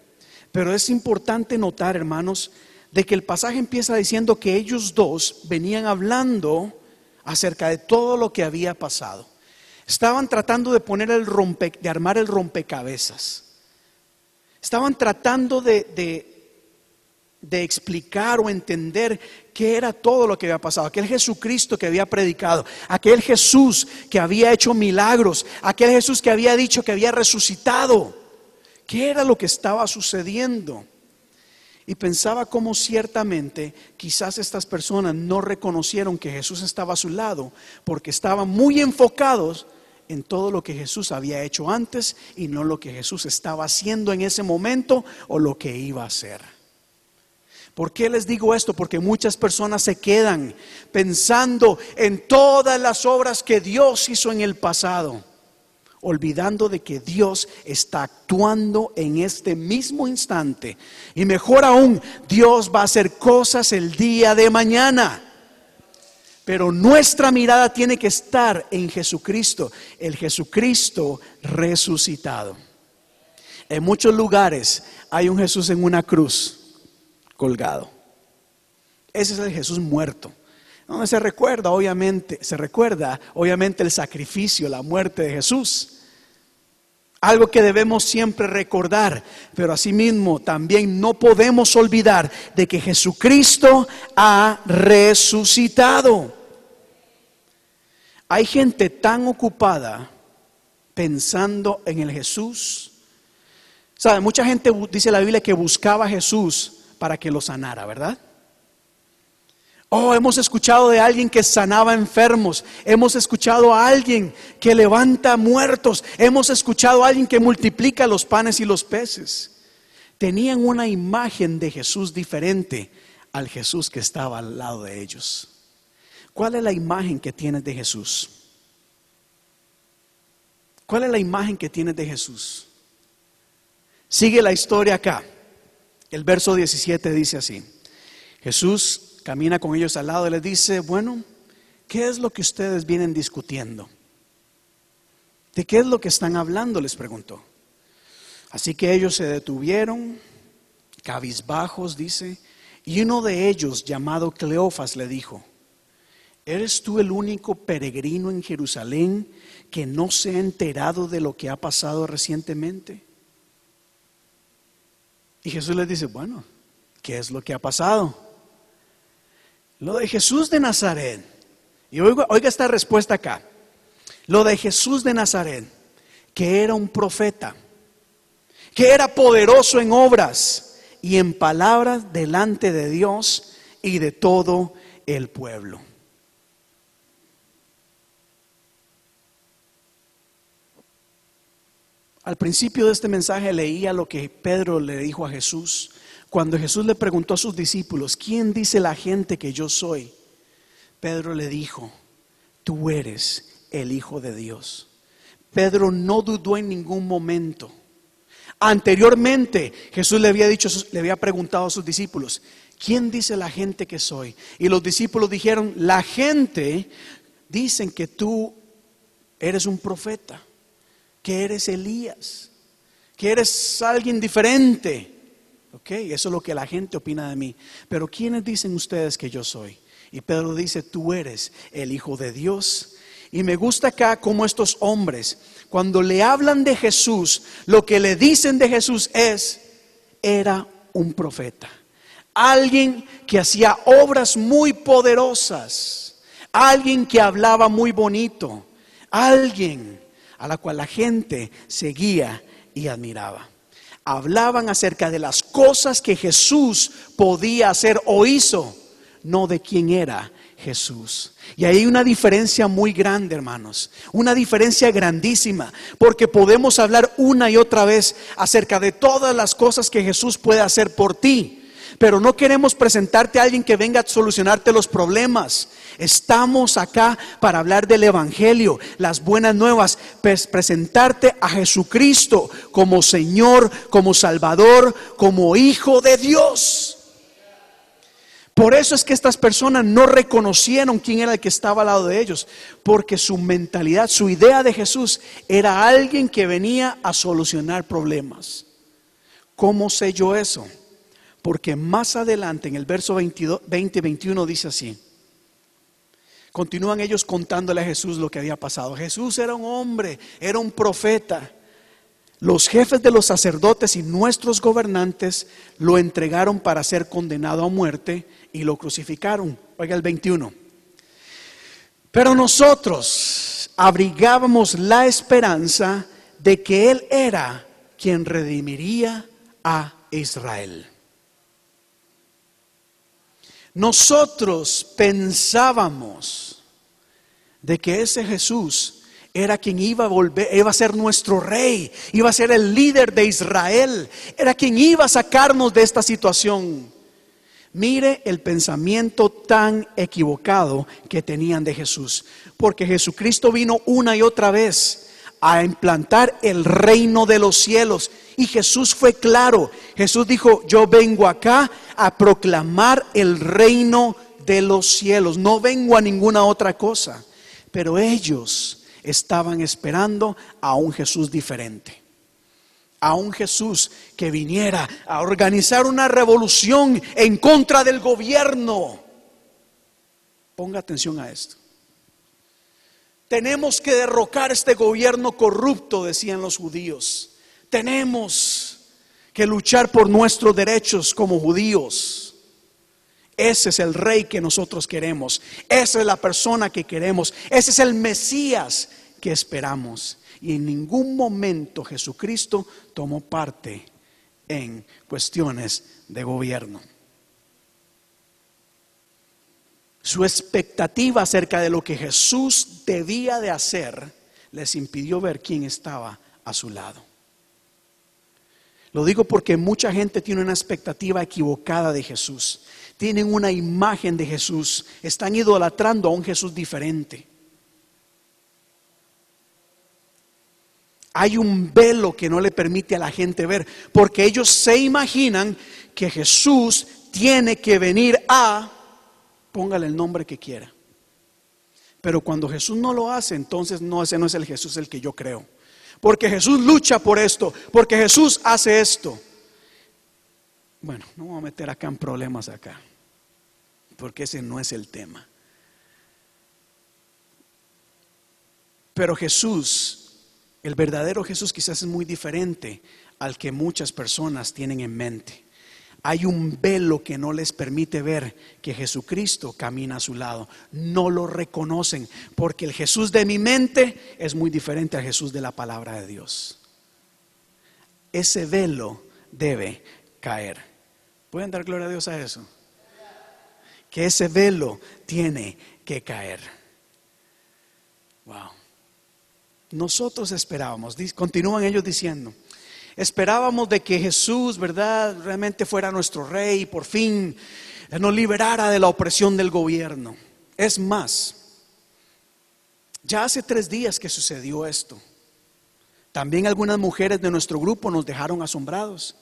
Pero es importante notar, hermanos, de que el pasaje empieza diciendo que ellos dos venían hablando acerca de todo lo que había pasado. Estaban tratando de poner el rompe, de armar el rompecabezas. Estaban tratando de, de explicar o entender qué era todo lo que había pasado, aquel Jesucristo que había predicado, aquel Jesús que había hecho milagros, aquel Jesús que había dicho que había resucitado, qué era lo que estaba sucediendo. Y pensaba cómo ciertamente quizás estas personas no reconocieron que Jesús estaba a su lado porque estaban muy enfocados en todo lo que Jesús había hecho antes y no lo que Jesús estaba haciendo en ese momento o lo que iba a hacer. ¿Por qué les digo esto? Porque muchas personas se quedan pensando en todas las obras que Dios hizo en el pasado, olvidando de que Dios está actuando en este mismo instante. Y mejor aún, Dios va a hacer cosas el día de mañana. Pero nuestra mirada tiene que estar en Jesucristo, el Jesucristo resucitado. En muchos lugares hay un Jesús en una cruz colgado. Ese es el Jesús muerto. Donde se recuerda, obviamente, se recuerda, obviamente, el sacrificio, la muerte de Jesús. Algo que debemos siempre recordar, pero asimismo también no podemos olvidar de que Jesucristo ha resucitado. Hay gente tan ocupada pensando en el Jesús. ¿Sabe? Mucha gente dice la Biblia que buscaba a Jesús para que lo sanara, ¿verdad? Oh, hemos escuchado de alguien que sanaba enfermos, hemos escuchado a alguien que levanta muertos, hemos escuchado a alguien que multiplica los panes y los peces. Tenían una imagen de Jesús diferente al Jesús que estaba al lado de ellos. ¿Cuál es la imagen que tienes de Jesús? ¿Cuál es la imagen que tienes de Jesús? Sigue la historia acá. El verso 17 dice así, Jesús camina con ellos al lado y les dice, bueno, ¿qué es lo que ustedes vienen discutiendo? ¿De qué es lo que están hablando? les preguntó. Así que ellos se detuvieron, cabizbajos, dice, y uno de ellos, llamado Cleofas, le dijo, ¿eres tú el único peregrino en Jerusalén que no se ha enterado de lo que ha pasado recientemente? Y Jesús les dice, bueno, ¿qué es lo que ha pasado? Lo de Jesús de Nazaret. Y oiga, oiga esta respuesta acá. Lo de Jesús de Nazaret, que era un profeta, que era poderoso en obras y en palabras delante de Dios y de todo el pueblo. Al principio de este mensaje leía lo que Pedro le dijo a Jesús. Cuando Jesús le preguntó a sus discípulos, ¿quién dice la gente que yo soy? Pedro le dijo, tú eres el Hijo de Dios. Pedro no dudó en ningún momento. Anteriormente Jesús le había dicho, le había preguntado a sus discípulos, ¿quién dice la gente que soy? Y los discípulos dijeron, la gente dicen que tú eres un profeta que eres Elías, que eres alguien diferente. Ok, eso es lo que la gente opina de mí. Pero ¿quiénes dicen ustedes que yo soy? Y Pedro dice, tú eres el Hijo de Dios. Y me gusta acá como estos hombres, cuando le hablan de Jesús, lo que le dicen de Jesús es, era un profeta. Alguien que hacía obras muy poderosas. Alguien que hablaba muy bonito. Alguien a la cual la gente seguía y admiraba. Hablaban acerca de las cosas que Jesús podía hacer o hizo, no de quién era Jesús. Y hay una diferencia muy grande, hermanos, una diferencia grandísima, porque podemos hablar una y otra vez acerca de todas las cosas que Jesús puede hacer por ti. Pero no queremos presentarte a alguien que venga a solucionarte los problemas. Estamos acá para hablar del Evangelio, las buenas nuevas, presentarte a Jesucristo como Señor, como Salvador, como Hijo de Dios. Por eso es que estas personas no reconocieron quién era el que estaba al lado de ellos, porque su mentalidad, su idea de Jesús era alguien que venía a solucionar problemas. ¿Cómo sé yo eso? Porque más adelante en el verso 20 21 dice así. Continúan ellos contándole a Jesús lo que había pasado. Jesús era un hombre, era un profeta. Los jefes de los sacerdotes y nuestros gobernantes lo entregaron para ser condenado a muerte y lo crucificaron. Oiga el 21. Pero nosotros abrigábamos la esperanza de que Él era quien redimiría a Israel. Nosotros pensábamos de que ese Jesús era quien iba a volver, iba a ser nuestro rey, iba a ser el líder de Israel, era quien iba a sacarnos de esta situación. Mire el pensamiento tan equivocado que tenían de Jesús, porque Jesucristo vino una y otra vez a implantar el reino de los cielos. Y Jesús fue claro. Jesús dijo, yo vengo acá a proclamar el reino de los cielos. No vengo a ninguna otra cosa. Pero ellos estaban esperando a un Jesús diferente. A un Jesús que viniera a organizar una revolución en contra del gobierno. Ponga atención a esto. Tenemos que derrocar este gobierno corrupto, decían los judíos. Tenemos que luchar por nuestros derechos como judíos. Ese es el rey que nosotros queremos. Esa es la persona que queremos. Ese es el Mesías que esperamos. Y en ningún momento Jesucristo tomó parte en cuestiones de gobierno. Su expectativa acerca de lo que Jesús debía de hacer les impidió ver quién estaba a su lado. Lo digo porque mucha gente tiene una expectativa equivocada de Jesús. Tienen una imagen de Jesús. Están idolatrando a un Jesús diferente. Hay un velo que no le permite a la gente ver, porque ellos se imaginan que Jesús tiene que venir a póngale el nombre que quiera. Pero cuando Jesús no lo hace, entonces no, ese no es el Jesús el que yo creo. Porque Jesús lucha por esto, porque Jesús hace esto. Bueno, no vamos a meter acá en problemas acá, porque ese no es el tema. Pero Jesús, el verdadero Jesús quizás es muy diferente al que muchas personas tienen en mente hay un velo que no les permite ver que Jesucristo camina a su lado. No lo reconocen porque el Jesús de mi mente es muy diferente al Jesús de la palabra de Dios. Ese velo debe caer. ¿Pueden dar gloria a Dios a eso? Que ese velo tiene que caer. Wow. Nosotros esperábamos, continúan ellos diciendo, Esperábamos de que Jesús, ¿verdad?, realmente fuera nuestro rey y por fin nos liberara de la opresión del gobierno. Es más, ya hace tres días que sucedió esto. También algunas mujeres de nuestro grupo nos dejaron asombrados.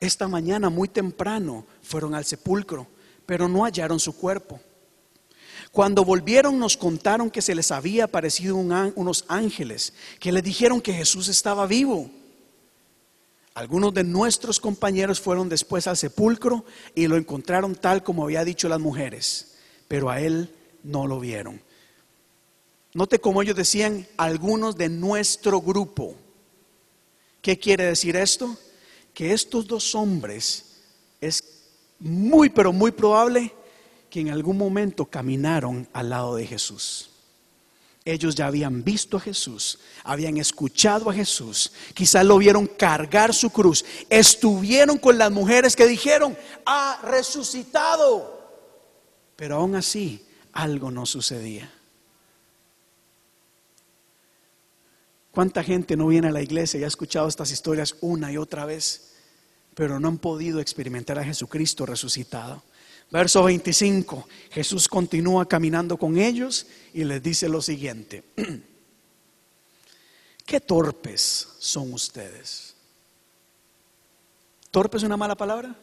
Esta mañana muy temprano fueron al sepulcro, pero no hallaron su cuerpo. Cuando volvieron nos contaron que se les había aparecido unos ángeles que les dijeron que Jesús estaba vivo. Algunos de nuestros compañeros fueron después al sepulcro y lo encontraron tal como había dicho las mujeres, pero a él no lo vieron. Note cómo ellos decían algunos de nuestro grupo. ¿Qué quiere decir esto? Que estos dos hombres es muy, pero muy probable que en algún momento caminaron al lado de Jesús. Ellos ya habían visto a Jesús, habían escuchado a Jesús, quizás lo vieron cargar su cruz, estuvieron con las mujeres que dijeron, ha resucitado. Pero aún así algo no sucedía. ¿Cuánta gente no viene a la iglesia y ha escuchado estas historias una y otra vez, pero no han podido experimentar a Jesucristo resucitado? Verso 25, Jesús continúa caminando con ellos y les dice lo siguiente, ¿qué torpes son ustedes? ¿Torpe es una mala palabra?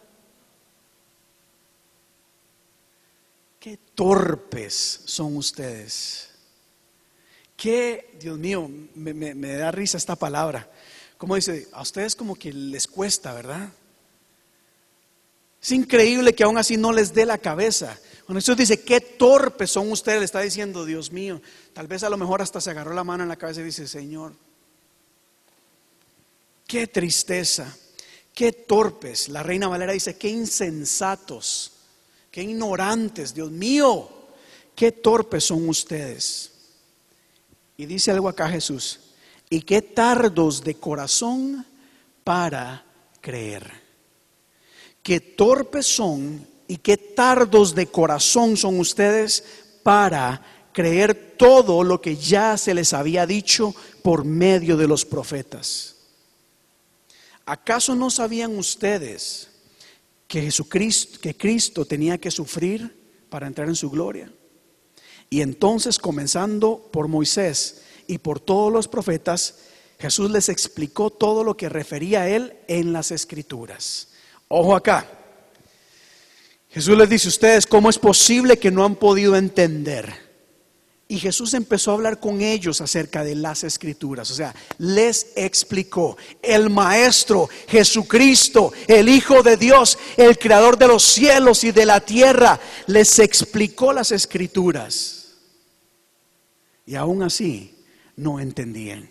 Qué torpes son ustedes. Qué, Dios mío, me, da risa esta palabra. Como dice, a ustedes como que les cuesta, ¿verdad? Es increíble que aún así no les dé la cabeza. Cuando Jesús dice, qué torpes son ustedes, le está diciendo, Dios mío, tal vez a lo mejor hasta se agarró la mano en la cabeza y dice, Señor, qué tristeza. Qué torpes. La reina Valera dice, qué insensatos, qué ignorantes, Dios mío, qué torpes son ustedes. Y dice algo acá Jesús, y qué tardos de corazón para creer. Qué torpes son y qué tardos de corazón son ustedes para creer todo lo que ya se les había dicho por medio de los profetas. ¿Acaso no sabían ustedes que Jesucristo, que Cristo tenía que sufrir para entrar en su gloria? Y entonces, comenzando por Moisés y por todos los profetas, Jesús les explicó todo lo que refería a él en las escrituras. Ojo acá. Jesús les dice ustedes, ¿cómo es posible que no han podido entender? Y Jesús empezó a hablar con ellos acerca de las escrituras. O sea, les explicó. El Maestro, Jesucristo, el Hijo de Dios, el Creador de los cielos y de la tierra, les explicó las escrituras. Y aún así no entendían.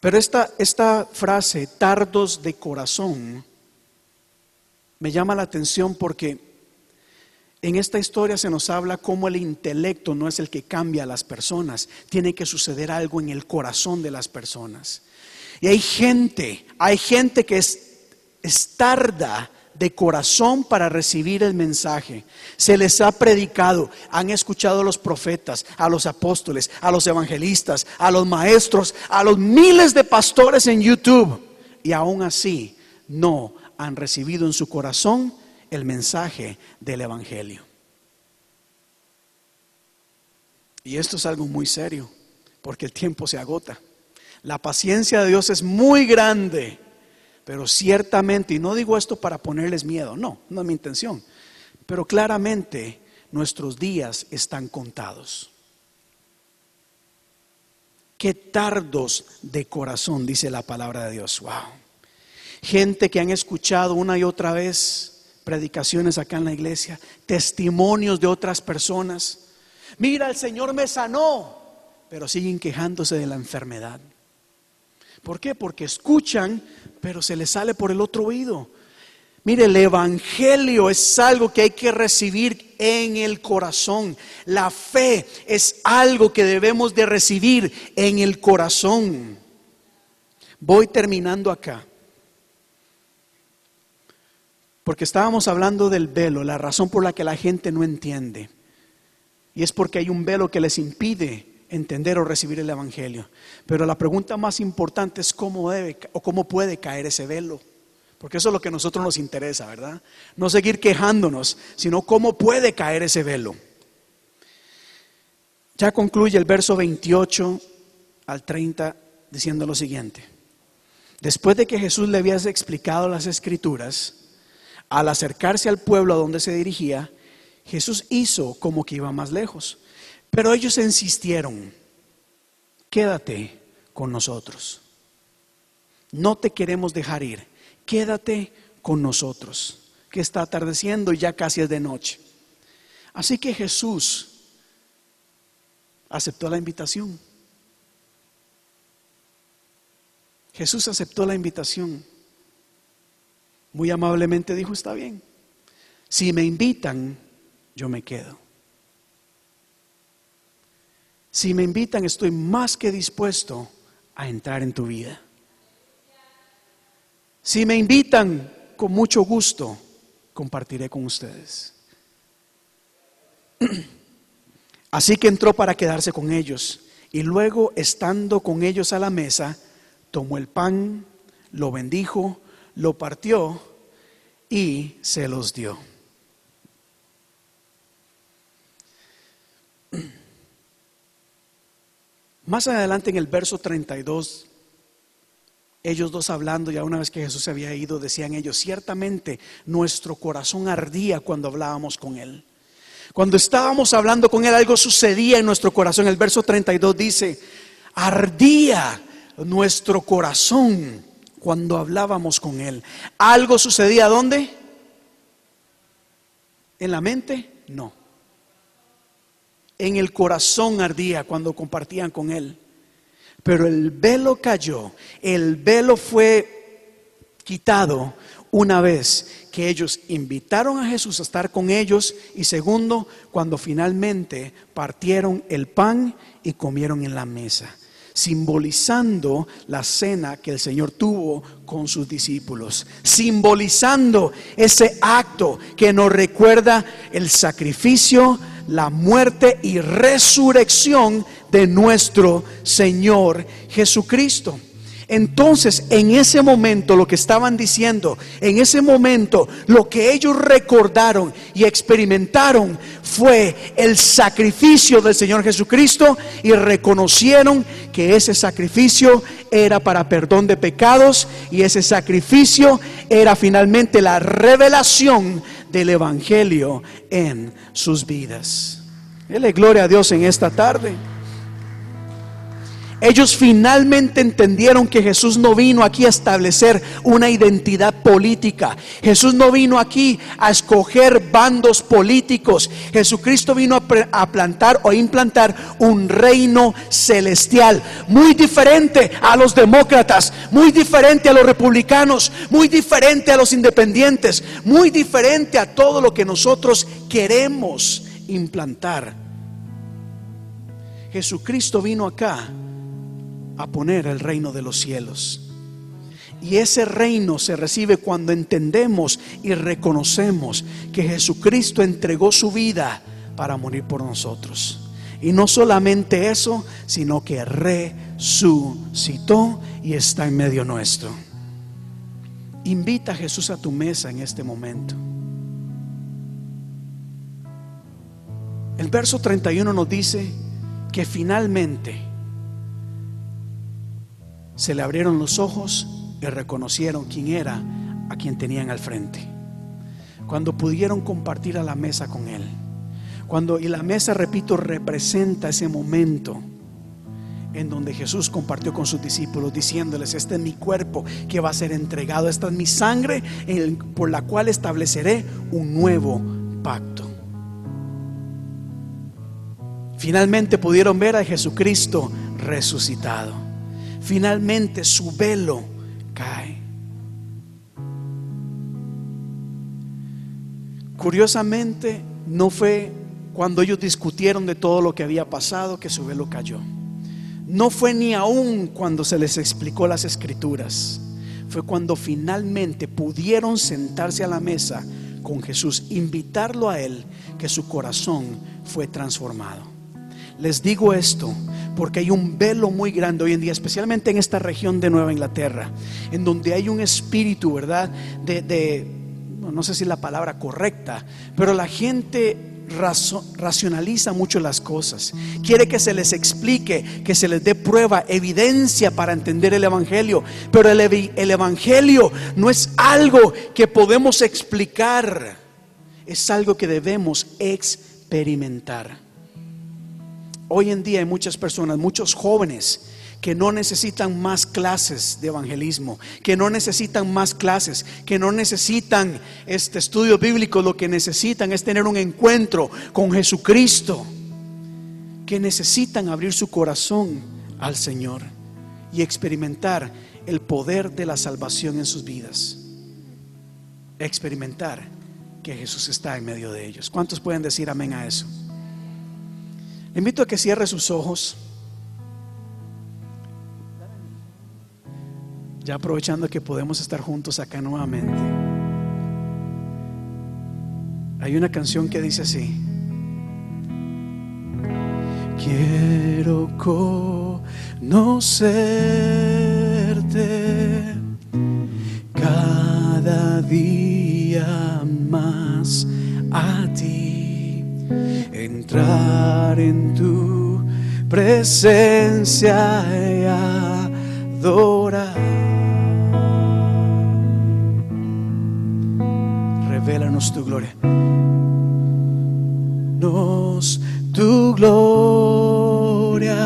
Pero esta, esta frase, tardos de corazón, me llama la atención porque en esta historia se nos habla cómo el intelecto no es el que cambia a las personas, tiene que suceder algo en el corazón de las personas. Y hay gente, hay gente que es, tarda de corazón para recibir el mensaje. Se les ha predicado, han escuchado a los profetas, a los apóstoles, a los evangelistas, a los maestros, a los miles de pastores en YouTube. Y aún así no han recibido en su corazón el mensaje del Evangelio. Y esto es algo muy serio, porque el tiempo se agota. La paciencia de Dios es muy grande, pero ciertamente, y no digo esto para ponerles miedo, no, no es mi intención, pero claramente nuestros días están contados. Qué tardos de corazón, dice la palabra de Dios. Wow. Gente que han escuchado una y otra vez predicaciones acá en la iglesia, testimonios de otras personas. Mira, el Señor me sanó, pero siguen quejándose de la enfermedad. ¿Por qué? Porque escuchan, pero se les sale por el otro oído. Mire, el Evangelio es algo que hay que recibir en el corazón. La fe es algo que debemos de recibir en el corazón. Voy terminando acá. Porque estábamos hablando del velo, la razón por la que la gente no entiende. Y es porque hay un velo que les impide entender o recibir el Evangelio. Pero la pregunta más importante es cómo debe o cómo puede caer ese velo. Porque eso es lo que a nosotros nos interesa, ¿verdad? No seguir quejándonos, sino cómo puede caer ese velo. Ya concluye el verso 28 al 30 diciendo lo siguiente. Después de que Jesús le había explicado las escrituras, al acercarse al pueblo a donde se dirigía, Jesús hizo como que iba más lejos. Pero ellos insistieron, quédate con nosotros. No te queremos dejar ir, quédate con nosotros, que está atardeciendo y ya casi es de noche. Así que Jesús aceptó la invitación. Jesús aceptó la invitación. Muy amablemente dijo, está bien. Si me invitan, yo me quedo. Si me invitan, estoy más que dispuesto a entrar en tu vida. Si me invitan, con mucho gusto compartiré con ustedes. Así que entró para quedarse con ellos. Y luego, estando con ellos a la mesa, tomó el pan, lo bendijo, lo partió y se los dio. Más adelante en el verso 32, ellos dos hablando, ya una vez que Jesús se había ido, decían ellos, ciertamente nuestro corazón ardía cuando hablábamos con Él. Cuando estábamos hablando con Él, algo sucedía en nuestro corazón. El verso 32 dice, ardía nuestro corazón cuando hablábamos con Él. ¿Algo sucedía dónde? ¿En la mente? No. En el corazón ardía cuando compartían con Él. Pero el velo cayó, el velo fue quitado una vez que ellos invitaron a Jesús a estar con ellos y segundo, cuando finalmente partieron el pan y comieron en la mesa simbolizando la cena que el Señor tuvo con sus discípulos, simbolizando ese acto que nos recuerda el sacrificio, la muerte y resurrección de nuestro Señor Jesucristo. Entonces, en ese momento, lo que estaban diciendo, en ese momento, lo que ellos recordaron y experimentaron fue el sacrificio del Señor Jesucristo y reconocieron que ese sacrificio era para perdón de pecados y ese sacrificio era finalmente la revelación del Evangelio en sus vidas. Dele gloria a Dios en esta tarde. Ellos finalmente entendieron que Jesús no vino aquí a establecer una identidad política. Jesús no vino aquí a escoger bandos políticos. Jesucristo vino a, plantar o implantar un reino celestial muy diferente a los demócratas, muy diferente a los republicanos, muy diferente a los independientes, muy diferente a todo lo que nosotros queremos implantar. Jesucristo vino acá a poner el reino de los cielos. Y ese reino se recibe cuando entendemos y reconocemos que Jesucristo entregó su vida para morir por nosotros. Y no solamente eso, sino que resucitó y está en medio nuestro. Invita a Jesús a tu mesa en este momento. El verso 31 nos dice que finalmente se le abrieron los ojos y reconocieron quién era a quien tenían al frente. Cuando pudieron compartir a la mesa con él. Cuando, y la mesa, repito, representa ese momento en donde Jesús compartió con sus discípulos diciéndoles, este es mi cuerpo que va a ser entregado, esta es mi sangre por la cual estableceré un nuevo pacto. Finalmente pudieron ver a Jesucristo resucitado finalmente su velo cae. Curiosamente, no fue cuando ellos discutieron de todo lo que había pasado que su velo cayó. No fue ni aún cuando se les explicó las escrituras. Fue cuando finalmente pudieron sentarse a la mesa con Jesús, invitarlo a Él, que su corazón fue transformado. Les digo esto porque hay un velo muy grande hoy en día, especialmente en esta región de Nueva Inglaterra, en donde hay un espíritu, ¿verdad? De, no sé si la palabra correcta, pero la gente racionaliza mucho las cosas. Quiere que se les explique, que se les dé prueba, evidencia para entender el Evangelio. Pero el Evangelio no es algo que podemos explicar, es algo que debemos experimentar. Hoy en día hay muchas personas, muchos jóvenes que no necesitan más clases de evangelismo, que no necesitan más clases, que no necesitan este estudio bíblico, lo que necesitan es tener un encuentro con Jesucristo, que necesitan abrir su corazón al Señor y experimentar el poder de la salvación en sus vidas. Experimentar que Jesús está en medio de ellos. ¿Cuántos pueden decir amén a eso? Invito a que cierre sus ojos. Ya aprovechando que podemos estar juntos acá nuevamente. Hay una canción que dice así. quiero conocerte cada día más a ti, entrar en tu presencia y adorar. Revélanos tu gloria. Nos tu gloria.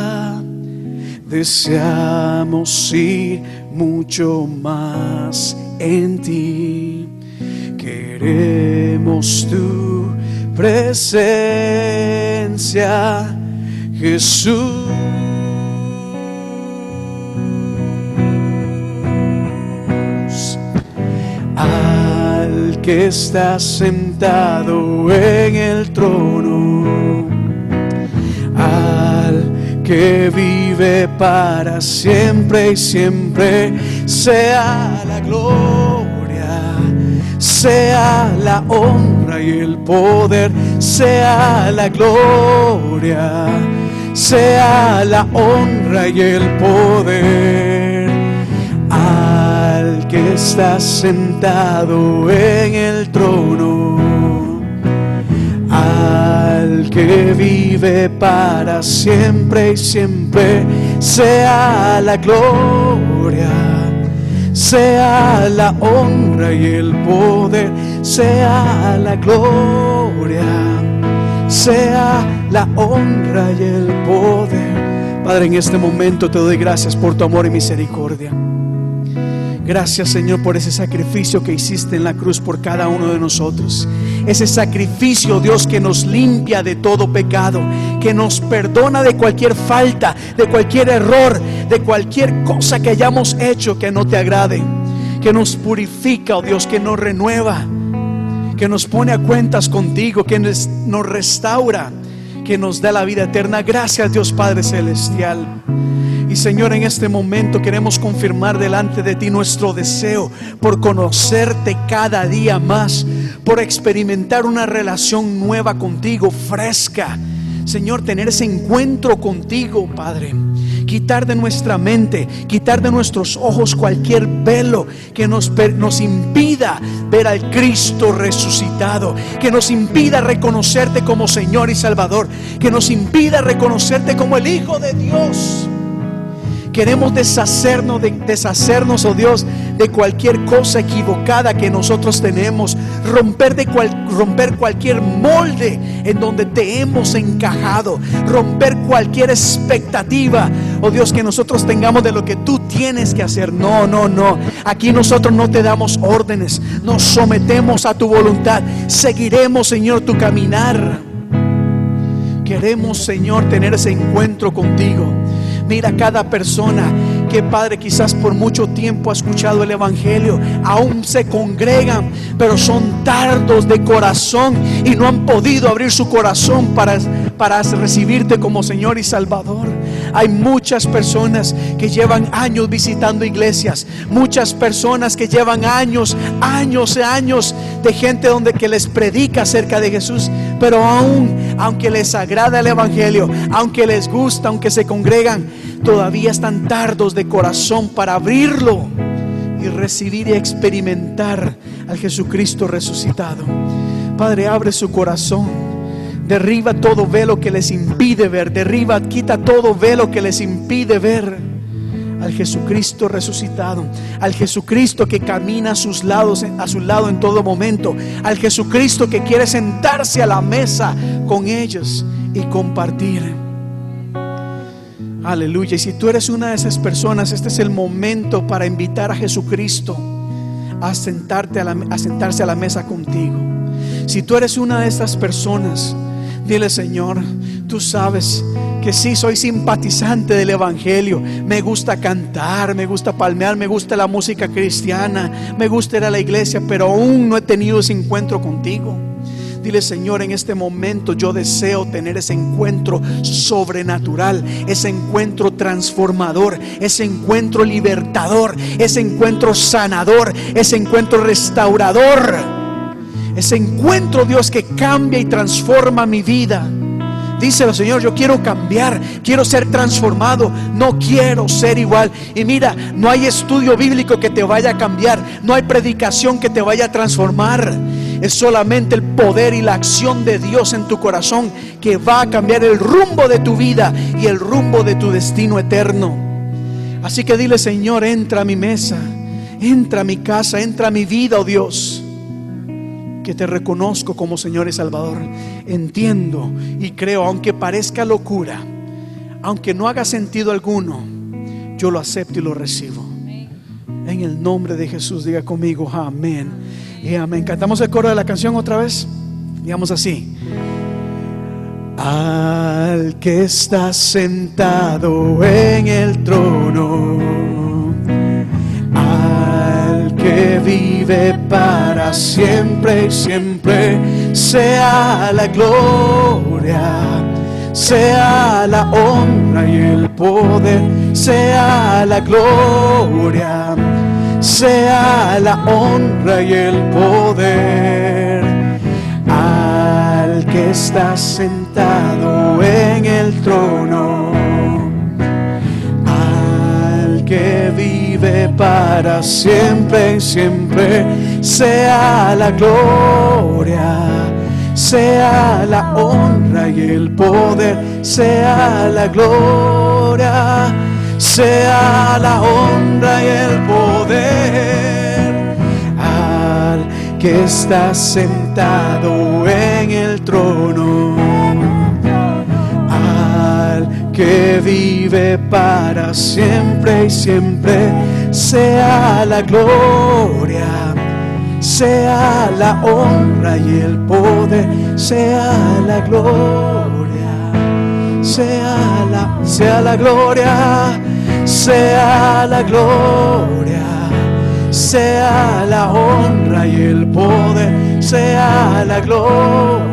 Deseamos ir mucho más en ti. Queremos tu presencia, Jesús. Al que está sentado en el trono, al que vive para siempre y siempre, sea la gloria, sea la honra y el poder, sea la gloria, sea la honra y el poder. Al que está sentado en el trono, al que vive para siempre y siempre, sea la gloria, sea la honra y el poder, sea la gloria, sea la honra y el poder. Padre, en este momento te doy gracias por tu amor y misericordia. Gracias Señor por ese sacrificio que hiciste en la cruz por cada uno de nosotros. Ese sacrificio, Dios, que nos limpia de todo pecado, que nos perdona de cualquier falta, de cualquier error, de cualquier cosa que hayamos hecho que no te agrade, que nos purifica, oh Dios, que nos renueva, que nos pone a cuentas contigo, que nos, restaura, que nos da la vida eterna. Gracias Dios Padre Celestial. Y Señor, en este momento queremos confirmar delante de ti nuestro deseo por conocerte cada día más, por experimentar una relación nueva contigo, fresca. Señor, tener ese encuentro contigo, Padre. Quitar de nuestra mente, quitar de nuestros ojos cualquier velo que nos, nos impida ver al Cristo resucitado, que nos impida reconocerte como Señor y Salvador, que nos impida reconocerte como el Hijo de Dios. Queremos deshacernos, de, deshacernos, oh Dios, de cualquier cosa equivocada que nosotros tenemos, romper, de cual- romper cualquier molde en donde te hemos encajado, romper cualquier expectativa, oh Dios, que nosotros tengamos de lo que tú tienes que hacer. No, no, no. Aquí nosotros no te damos órdenes, nos sometemos a tu voluntad, seguiremos, Señor, tu caminar. Queremos, Señor, tener ese encuentro contigo. Mira cada persona que, Padre, quizás por mucho tiempo ha escuchado el Evangelio, aún se congregan, pero son tardos de corazón y no han podido abrir su corazón para, para recibirte como Señor y Salvador. Hay muchas personas que llevan años visitando iglesias, muchas personas que llevan años, años y años de gente donde que les predica acerca de Jesús, pero aún, aunque les agrada el Evangelio, aunque les gusta, aunque se congregan, todavía están tardos de corazón para abrirlo y recibir y experimentar al Jesucristo resucitado. Padre, abre su corazón. Derriba todo velo que les impide ver. Derriba, quita todo velo que les impide ver al Jesucristo resucitado, al Jesucristo que camina a sus lados, a su lado en todo momento, al Jesucristo que quiere sentarse a la mesa con ellos y compartir. Aleluya. Y si tú eres una de esas personas, este es el momento para invitar a Jesucristo a, sentarte a, la- sentarse a la mesa contigo. Si tú eres una de estas personas, dile Señor, tú sabes que sí soy simpatizante del Evangelio. Me gusta cantar, me gusta palmear, me gusta la música cristiana, me gusta ir a la iglesia, pero aún no he tenido ese encuentro contigo. Dile, Señor, en este momento yo deseo tener ese encuentro sobrenatural, ese encuentro transformador, ese encuentro libertador, ese encuentro sanador, ese encuentro restaurador. Ese encuentro, Dios, que cambia y transforma mi vida. Díselo, Señor, yo quiero cambiar, quiero ser transformado, no quiero ser igual. Y mira, no hay estudio bíblico que te vaya a cambiar, no hay predicación que te vaya a transformar. Es solamente el poder y la acción de Dios en tu corazón que va a cambiar el rumbo de tu vida y el rumbo de tu destino eterno. Así que dile, Señor, entra a mi mesa, entra a mi casa, entra a mi vida, oh Dios que te reconozco como Señor y Salvador. Entiendo y creo, aunque parezca locura, aunque no haga sentido alguno, yo lo acepto y lo recibo. En el nombre de Jesús, diga conmigo, amén. Y amén. Cantamos el coro de la canción otra vez. Digamos así. Al que está sentado en el trono que vive para siempre y siempre, sea la gloria, sea la honra y el poder, sea la gloria, sea la honra y el poder al que está sentado en el trono, al que vive para siempre y siempre. Sea la gloria, sea la honra y el poder, sea la gloria, sea la honra y el poder. Al que está sentado en el trono que vive para siempre y siempre, sea la gloria, sea la honra y el poder, sea la gloria, sea la, sea la gloria, sea la gloria, sea la honra y el poder, sea la gloria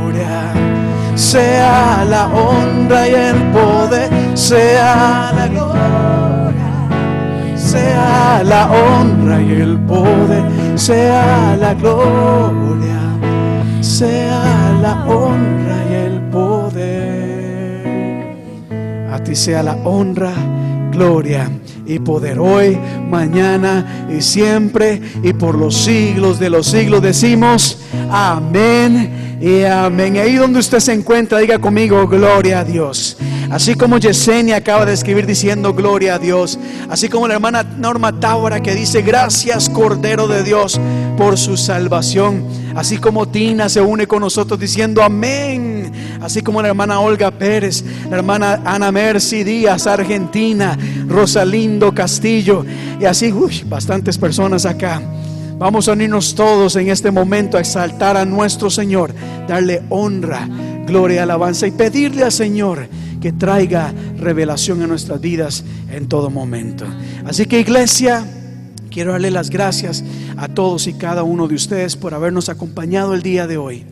sea la honra y el poder, sea la gloria, sea la honra y el poder, sea la gloria, sea la honra y el poder. A ti sea la honra, gloria y poder hoy, mañana y siempre y por los siglos de los siglos decimos amén y amén. Ahí donde usted se encuentra, diga conmigo, gloria a Dios. Así como Yesenia acaba de escribir diciendo gloria a Dios. Así como la hermana Norma Taura que dice gracias Cordero de Dios por su salvación. Así como Tina se une con nosotros diciendo amén. Así como la hermana Olga Pérez, la hermana Ana Mercy Díaz, Argentina, Rosalindo Castillo. Y así, uy, bastantes personas acá. Vamos a unirnos todos en este momento a exaltar a nuestro Señor, darle honra, gloria, alabanza y pedirle al Señor que traiga revelación a nuestras vidas en todo momento. Así que iglesia, quiero darle las gracias a todos y cada uno de ustedes por habernos acompañado el día de hoy.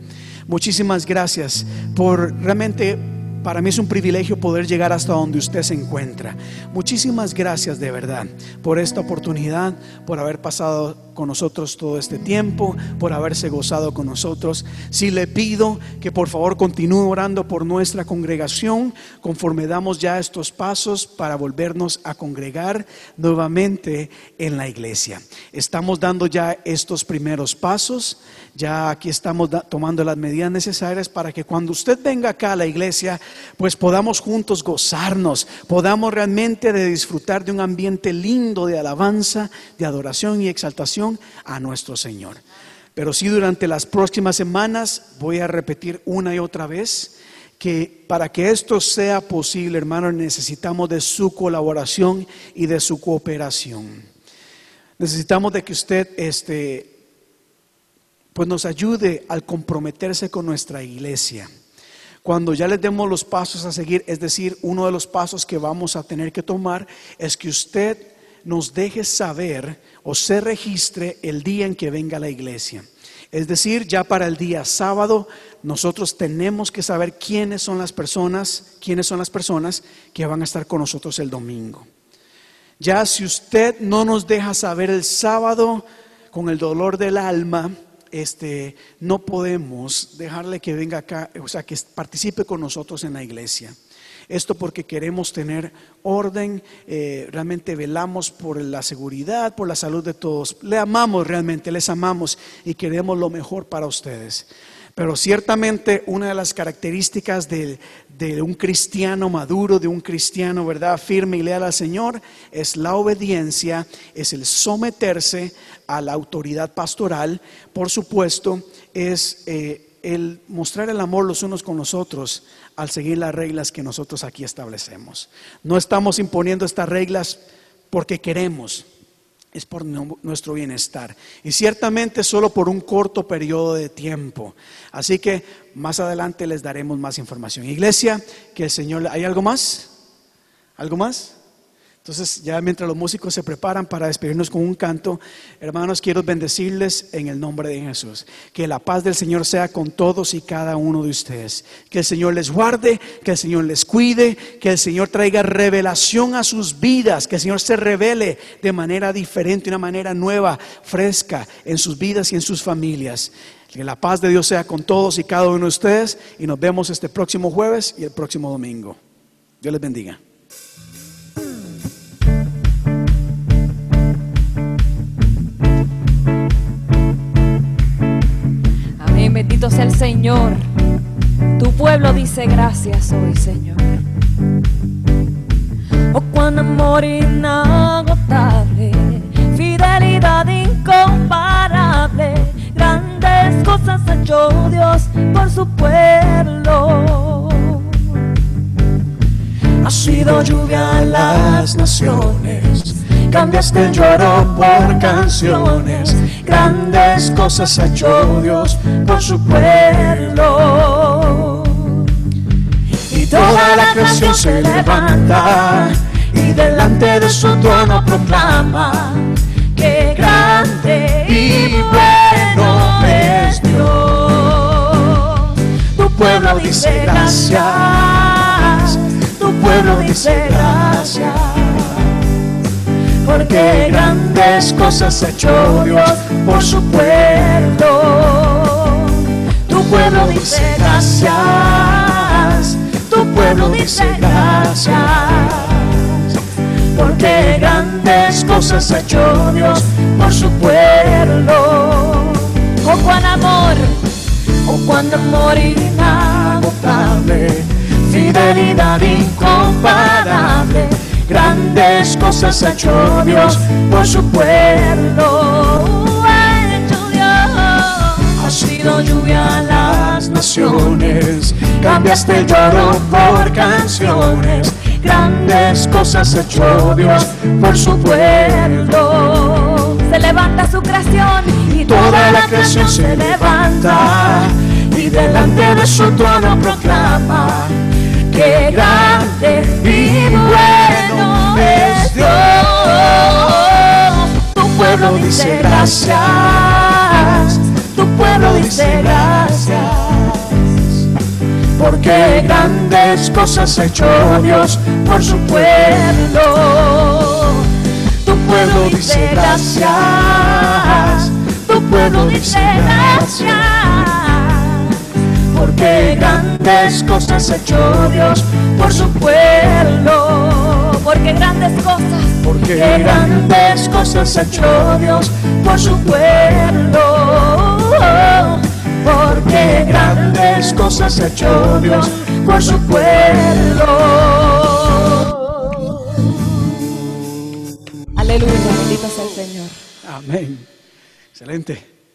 Muchísimas gracias por realmente para mí es un privilegio poder llegar hasta donde usted se encuentra. Muchísimas gracias de verdad por esta oportunidad, por haber pasado con nosotros todo este tiempo, por haberse gozado con nosotros. Si le pido que por favor continúe orando por nuestra congregación conforme damos ya estos pasos para volvernos a congregar nuevamente en la iglesia. Estamos dando ya estos primeros pasos. Ya aquí estamos tomando las medidas necesarias para que cuando usted venga acá a la iglesia, pues podamos juntos gozarnos, podamos realmente de disfrutar de un ambiente lindo de alabanza, de adoración y exaltación a nuestro Señor. Pero sí durante las próximas semanas voy a repetir una y otra vez que para que esto sea posible, hermano, necesitamos de su colaboración y de su cooperación. Necesitamos de que usted este pues nos ayude al comprometerse con nuestra iglesia. Cuando ya les demos los pasos a seguir, es decir, uno de los pasos que vamos a tener que tomar es que usted nos deje saber o se registre el día en que venga la iglesia. Es decir, ya para el día sábado nosotros tenemos que saber quiénes son las personas, quiénes son las personas que van a estar con nosotros el domingo. Ya si usted no nos deja saber el sábado con el dolor del alma, este, no podemos dejarle que venga acá, o sea, que participe con nosotros en la iglesia. Esto porque queremos tener orden, eh, realmente velamos por la seguridad, por la salud de todos. Le amamos realmente, les amamos y queremos lo mejor para ustedes. Pero ciertamente una de las características de, de, un cristiano maduro, de un cristiano, ¿verdad?, firme y leal al Señor, es la obediencia, es el someterse a la autoridad pastoral, por supuesto, es eh, el mostrar el amor los unos con los otros al seguir las reglas que nosotros aquí establecemos. No estamos imponiendo estas reglas porque queremos, es por nuestro bienestar. Y ciertamente solo por un corto periodo de tiempo. Así que más adelante les daremos más información. Iglesia, que el Señor... ¿Hay algo más? ¿Algo más? Entonces, ya mientras los músicos se preparan para despedirnos con un canto, hermanos, quiero bendecirles en el nombre de Jesús. Que la paz del Señor sea con todos y cada uno de ustedes. Que el Señor les guarde, que el Señor les cuide, que el Señor traiga revelación a sus vidas, que el Señor se revele de manera diferente, una manera nueva, fresca en sus vidas y en sus familias. Que la paz de Dios sea con todos y cada uno de ustedes y nos vemos este próximo jueves y el próximo domingo. Dios les bendiga. Bendito sea el Señor. Tu pueblo dice gracias hoy, Señor. Oh, cuán amor inagotable, fidelidad incomparable, grandes cosas ha hecho Dios por su pueblo. Ha sido lluvia en las naciones cambiaste el lloro por canciones. Grandes cosas ha hecho Dios por su pueblo. Y toda la creación se levanta y delante de su trono proclama que grande y bueno es Dios. Tu pueblo dice gracias, tu pueblo dice gracias porque grandes cosas ha hecho Dios por su pueblo. Tu pueblo dice gracias, tu pueblo dice gracias, porque grandes cosas ha hecho Dios por su pueblo. Oh, cuán amor, oh, cuán amor inagotable, fidelidad incomparable Grandes cosas ha hecho Dios por su pueblo. Ha hecho Dios. Ha sido lluvia a las naciones. Cambiaste el lloro por canciones. Grandes cosas ha hecho Dios por su pueblo. Se levanta su creación y toda la creación se levanta y delante de su trono proclama que grande y bueno es Dios. Tu pueblo dice gracias, tu pueblo dice gracias, porque grandes cosas ha hecho Dios por su pueblo. Tu pueblo dice gracias, tu pueblo dice gracias porque grandes cosas ha hecho Dios por su pueblo. Porque grandes cosas, porque grandes cosas ha hecho Dios por su pueblo. Porque grandes cosas ha hecho Dios por su pueblo. Aleluya, bendito sea el Señor. Amén. Excelente.